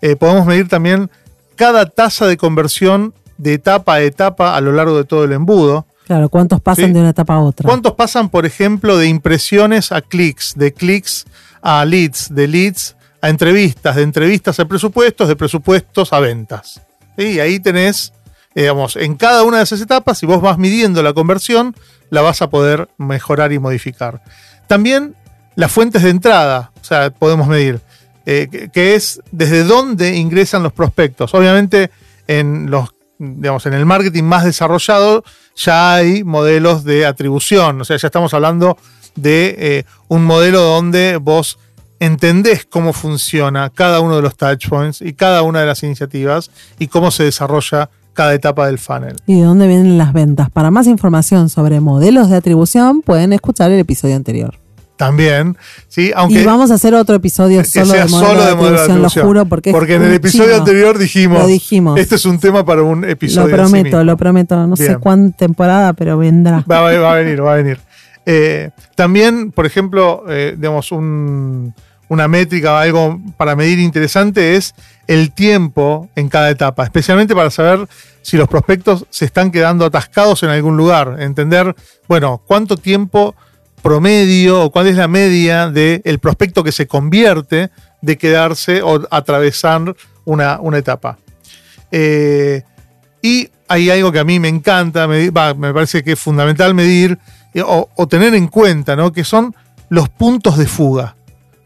Eh, podemos medir también cada tasa de conversión de etapa a etapa a lo largo de todo el embudo. Claro, ¿cuántos pasan Sí. de una etapa a otra? ¿Cuántos pasan, por ejemplo, de impresiones a clics, de clics a leads, de leads a entrevistas, de entrevistas a presupuestos, de presupuestos a ventas? Y ahí tenés, eh, digamos, en cada una de esas etapas, si vos vas midiendo la conversión, la vas a poder mejorar y modificar. También las fuentes de entrada, o sea, podemos medir, eh, que, que es desde dónde ingresan los prospectos. Obviamente, en los digamos, en el marketing más desarrollado ya hay modelos de atribución, o sea, ya estamos hablando de eh, un modelo donde vos entendés cómo funciona cada uno de los touch points y cada una de las iniciativas y cómo se desarrolla cada etapa del funnel. ¿Y de dónde vienen las ventas? Para más información sobre modelos de atribución, pueden escuchar el episodio anterior. También, ¿sí? Aunque y vamos a hacer otro episodio solo de modelo solo de de modelo de atribución, lo juro, porque Porque en el episodio chino. anterior dijimos, Lo dijimos. este es un tema para un episodio. Lo sí prometo, lo prometo. No sé cuánta temporada, pero vendrá. Va, va- va a venir, va a venir. Eh, también, por ejemplo, eh, digamos, un- una métrica, algo para medir interesante es el tiempo en cada etapa, especialmente para saber si los prospectos se están quedando atascados en algún lugar. Entender, bueno, cuánto tiempo promedio o cuál es la media del prospecto que se convierte de quedarse o atravesar una, una etapa. Eh, y hay algo que a mí me encanta, me parece que es fundamental medir eh, o, o tener en cuenta, ¿no? Que son los puntos de fuga.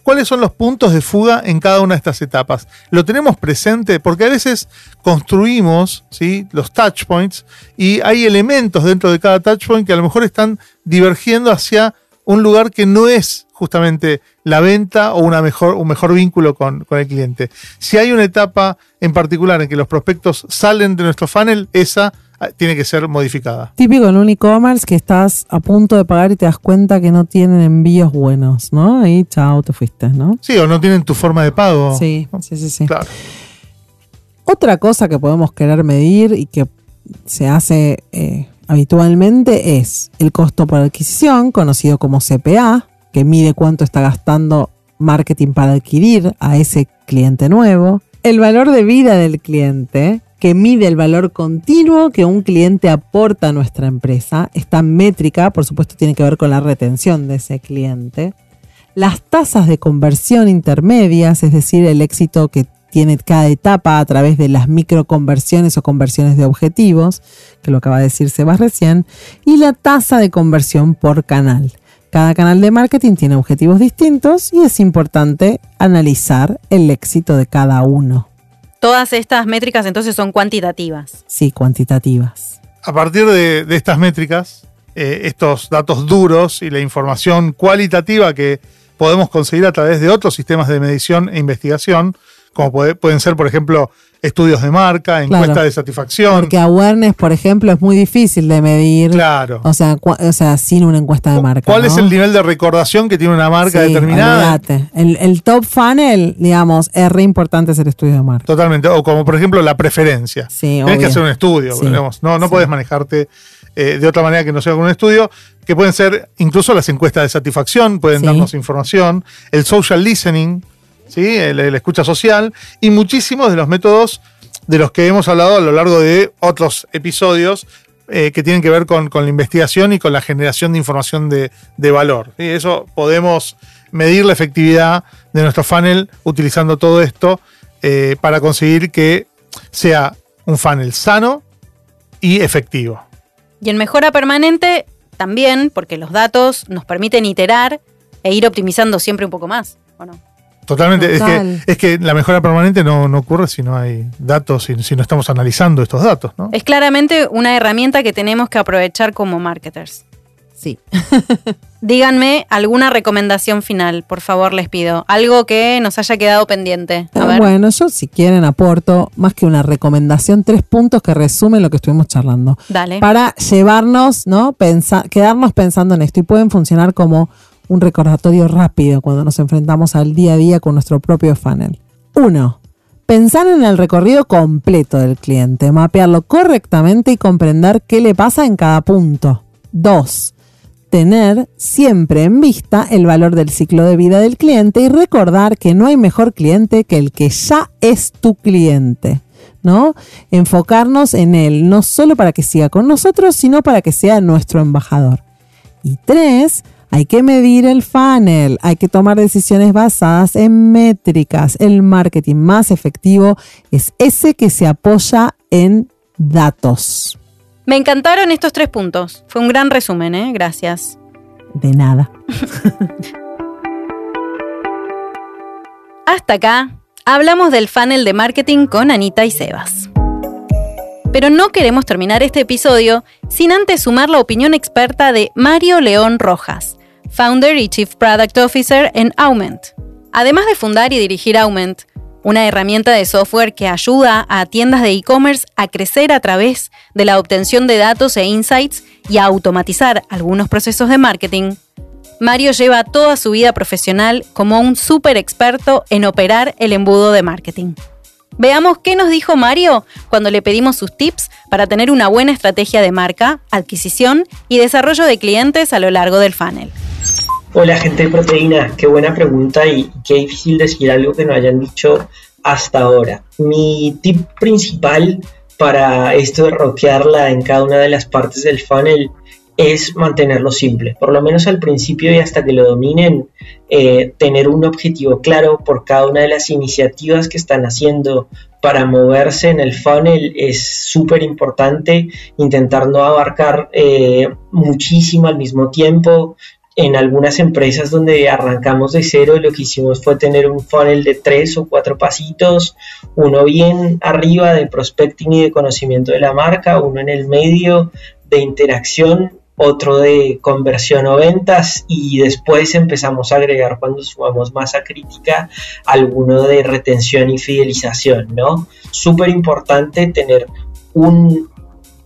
¿Cuáles son los puntos de fuga en cada una de estas etapas? Lo tenemos presente porque a veces construimos ¿sí? los touch points y hay elementos dentro de cada touch point que a lo mejor están divergiendo hacia un lugar que no es justamente la venta o una mejor, un mejor vínculo con, con el cliente. Si hay una etapa en particular en que los prospectos salen de nuestro funnel, esa tiene que ser modificada. Típico en un e-commerce que estás a punto de pagar y te das cuenta que no tienen envíos buenos, ¿no? Y chao, te fuiste, ¿no? Sí, o no tienen tu forma de pago. Sí, sí, sí, sí. Claro. Otra cosa que podemos querer medir y que se hace eh, habitualmente es el costo por adquisición, conocido como CPA, que mide cuánto está gastando marketing para adquirir a ese cliente nuevo. El valor de vida del cliente, que mide el valor continuo que un cliente aporta a nuestra empresa. Esta métrica, por supuesto, tiene que ver con la retención de ese cliente. Las tasas de conversión intermedias, es decir, el éxito que tiene cada etapa a través de las microconversiones o conversiones de objetivos, que lo acaba de decir Sebas recién, y la tasa de conversión por canal. Cada canal de marketing tiene objetivos distintos y es importante analizar el éxito de cada uno. Todas estas métricas entonces son cuantitativas. Sí, cuantitativas. A partir de, de estas métricas, eh, estos datos duros y la información cualitativa que podemos conseguir a través de otros sistemas de medición e investigación, como puede- pueden ser, por ejemplo, estudios de marca, encuestas Claro. de satisfacción. Porque awareness, por ejemplo, es muy difícil de medir. Claro. O sea, o sea, sin una encuesta de marca. ¿Cuál ¿no? es el nivel de recordación que tiene una marca Sí, determinada? El, el top funnel, digamos, es re importante hacer estudio de marca. Totalmente. O como, por ejemplo, la preferencia. Sí, Tienes que hacer un estudio. Sí, digamos. No, no sí. puedes manejarte eh, de otra manera que no sea con un estudio, que pueden ser incluso las encuestas de satisfacción, pueden darnos información, el social listening, ¿sí? el escucha social, y muchísimos de los métodos de los que hemos hablado a lo largo de otros episodios eh, que tienen que ver con, con la investigación y con la generación de información de, de valor. ¿sí? Eso podemos medir la efectividad de nuestro funnel utilizando todo esto eh, para conseguir que sea un funnel sano y efectivo. Y en mejora permanente también, porque los datos nos permiten iterar e ir optimizando siempre un poco más. Totalmente. Es que, es que la mejora permanente no, no ocurre si no hay datos, si, si no estamos analizando estos datos, ¿no? Es claramente una herramienta que tenemos que aprovechar como marketers. Sí. Díganme alguna recomendación final, por favor, les pido. Algo que nos haya quedado pendiente. A Ah, ver. Bueno, yo si quieren aporto más que una recomendación, tres puntos que resumen lo que estuvimos charlando. Dale. Para llevarnos, ¿no? Pensa- quedarnos pensando en esto y pueden funcionar como un recordatorio rápido cuando nos enfrentamos al día a día con nuestro propio funnel. Uno, pensar en el recorrido completo del cliente, mapearlo correctamente y comprender qué le pasa en cada punto. Dos, tener siempre en vista el valor del ciclo de vida del cliente y recordar que no hay mejor cliente que el que ya es tu cliente. ¿no? Enfocarnos en él, no solo para que siga con nosotros, sino para que sea nuestro embajador. Y tres, hay que medir el funnel, hay que tomar decisiones basadas en métricas. El marketing más efectivo es ese que se apoya en datos. Me encantaron estos tres puntos. Fue un gran resumen, ¿eh? Gracias. De nada. Hasta acá, hablamos del funnel de marketing con Anita y Sebas. Pero no queremos terminar este episodio sin antes sumar la opinión experta de Mario León Rojas, founder y chief product officer en Aument. Además de fundar y dirigir Aument, una herramienta de software que ayuda a tiendas de e-commerce a crecer a través de la obtención de datos e insights y a automatizar algunos procesos de marketing, Mario lleva toda su vida profesional como un súper experto en operar el embudo de marketing. Veamos qué nos dijo Mario cuando le pedimos sus tips para tener una buena estrategia de marca, adquisición y desarrollo de clientes a lo largo del funnel. Hola gente de proteína, qué buena pregunta y qué difícil decir algo que no hayan dicho hasta ahora. Mi tip principal para esto de rockearla en cada una de las partes del funnel es mantenerlo simple, por lo menos al principio y hasta que lo dominen, eh, tener un objetivo claro por cada una de las iniciativas que están haciendo para moverse en el funnel es súper importante, intentar no abarcar eh, muchísimo al mismo tiempo, en algunas empresas donde arrancamos de cero, lo que hicimos fue tener un funnel de tres o cuatro pasitos, uno bien arriba de prospecting y de conocimiento de la marca, uno en el medio de interacción, otro de conversión o ventas y después empezamos a agregar cuando sumamos masa crítica alguno de retención y fidelización, ¿no? Súper importante tener un,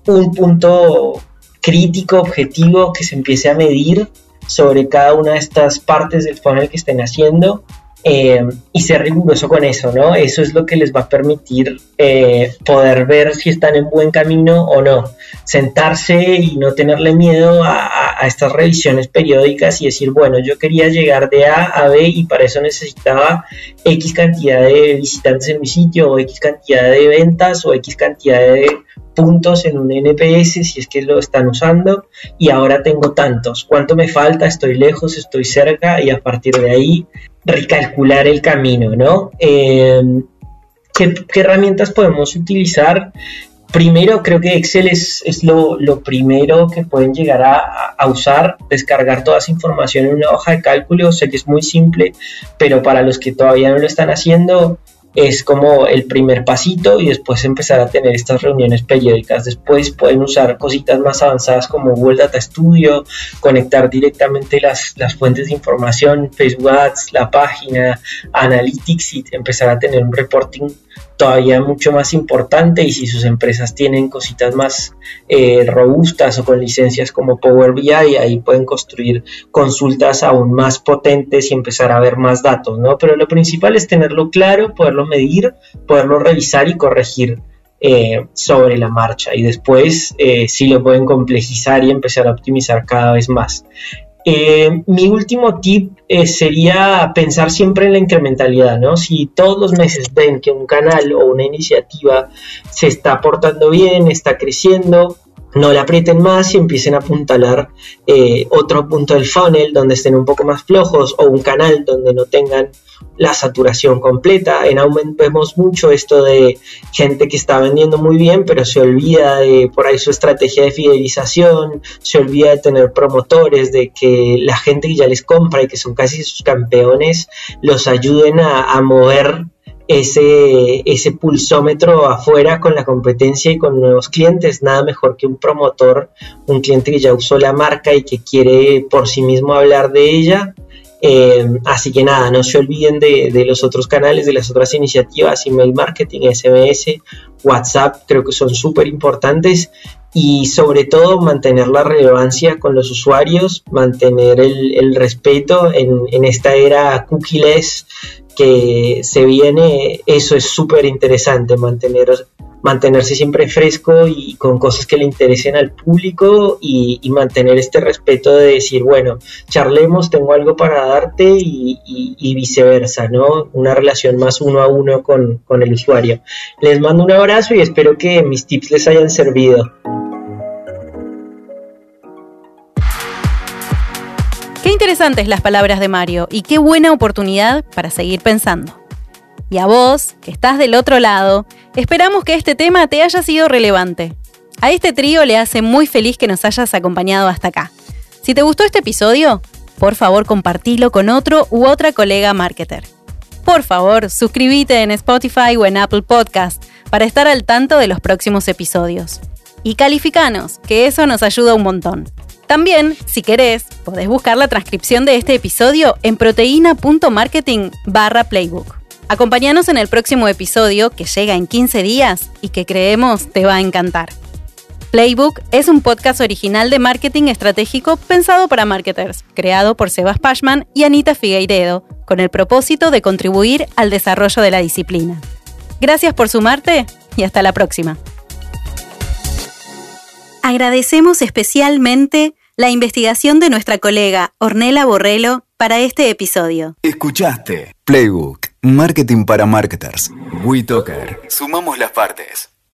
un punto crítico, objetivo que se empiece a medir sobre cada una de estas partes del funnel que estén haciendo eh, y ser riguroso con eso, ¿no? Eso es lo que les va a permitir eh, poder ver si están en buen camino o no. Sentarse y no tenerle miedo a, estas revisiones periódicas y decir, bueno, yo quería llegar de A a B y para eso necesitaba X cantidad de visitantes en mi sitio o X cantidad de ventas o X cantidad de puntos en un NPS si es que lo están usando y ahora tengo tantos, cuánto me falta, estoy lejos, estoy cerca y a partir de ahí recalcular el camino, ¿no? Eh, ¿qué, ¿qué, herramientas podemos utilizar? Primero creo que Excel es, lo, primero que pueden llegar a, a, usar, descargar toda esa información en una hoja de cálculo, sé que es muy simple, pero para los que todavía no lo están haciendo, es como el primer pasito y después empezar a tener estas reuniones periódicas. Después pueden usar cositas más avanzadas como Google Data Studio, conectar directamente las, las fuentes de información, Facebook Ads, la página, Analytics y empezar a tener un reporting todavía mucho más importante y si sus empresas tienen cositas más eh, robustas o con licencias como Power BI, ahí pueden construir consultas aún más potentes y empezar a ver más datos, ¿no? Pero lo principal es tenerlo claro, poderlo medir, poderlo revisar y corregir eh, sobre la marcha y después eh, sí lo pueden complejizar y empezar a optimizar cada vez más. Eh, mi último tip eh, sería pensar siempre en la incrementalidad, ¿no? Si todos los meses ven que un canal o una iniciativa se está portando bien, está creciendo, no le aprieten más y empiecen a apuntalar eh, otro punto del funnel donde estén un poco más flojos o un canal donde no tengan la saturación completa. En Aument vemos mucho esto de gente que está vendiendo muy bien, pero se olvida de por ahí su estrategia de fidelización, se olvida de tener promotores, de que la gente que ya les compra y que son casi sus campeones, los ayuden a, a mover ese, ese pulsómetro afuera con la competencia y con nuevos clientes. Nada mejor que un promotor, un cliente que ya usó la marca y que quiere por sí mismo hablar de ella. Eh, así que nada, no se olviden de, de, los otros canales, de las otras iniciativas, email marketing, SMS, WhatsApp, creo que son súper importantes. Y sobre todo mantener la relevancia con los usuarios, mantener el, el respeto en, en, esta era cookieless que se viene, eso es súper interesante, mantener, mantenerse siempre fresco y con cosas que le interesen al público y, mantener este respeto de decir, bueno, charlemos, tengo algo para darte y, y, y, viceversa, ¿no? Una relación más uno a uno con, con el usuario. Les mando un abrazo y espero que mis tips les hayan servido. Qué interesantes las palabras de Mario y qué buena oportunidad para seguir pensando. Y a vos, que estás del otro lado, esperamos que este tema te haya sido relevante. A este trío le hace muy feliz que nos hayas acompañado hasta acá. Si te gustó este episodio, por favor compartilo con otro u otra colega marketer. Por favor, suscríbete en Spotify o en Apple Podcast para estar al tanto de los próximos episodios. Y calificanos, que eso nos ayuda un montón. También, si querés, podés buscar la transcripción de este episodio en proteína.marketing barra playbook. Acompáñanos en el próximo episodio que llega en 15 días y que creemos te va a encantar. Playbook es un podcast original de marketing estratégico pensado para marketers, creado por Sebas Pashman y Anita Figueiredo, con el propósito de contribuir al desarrollo de la disciplina. Gracias por sumarte y hasta la próxima. Agradecemos especialmente la investigación de nuestra colega Ornella Borrello para este episodio. Escuchaste Playbook, Marketing para Marketers. WeToker. Sumamos las partes.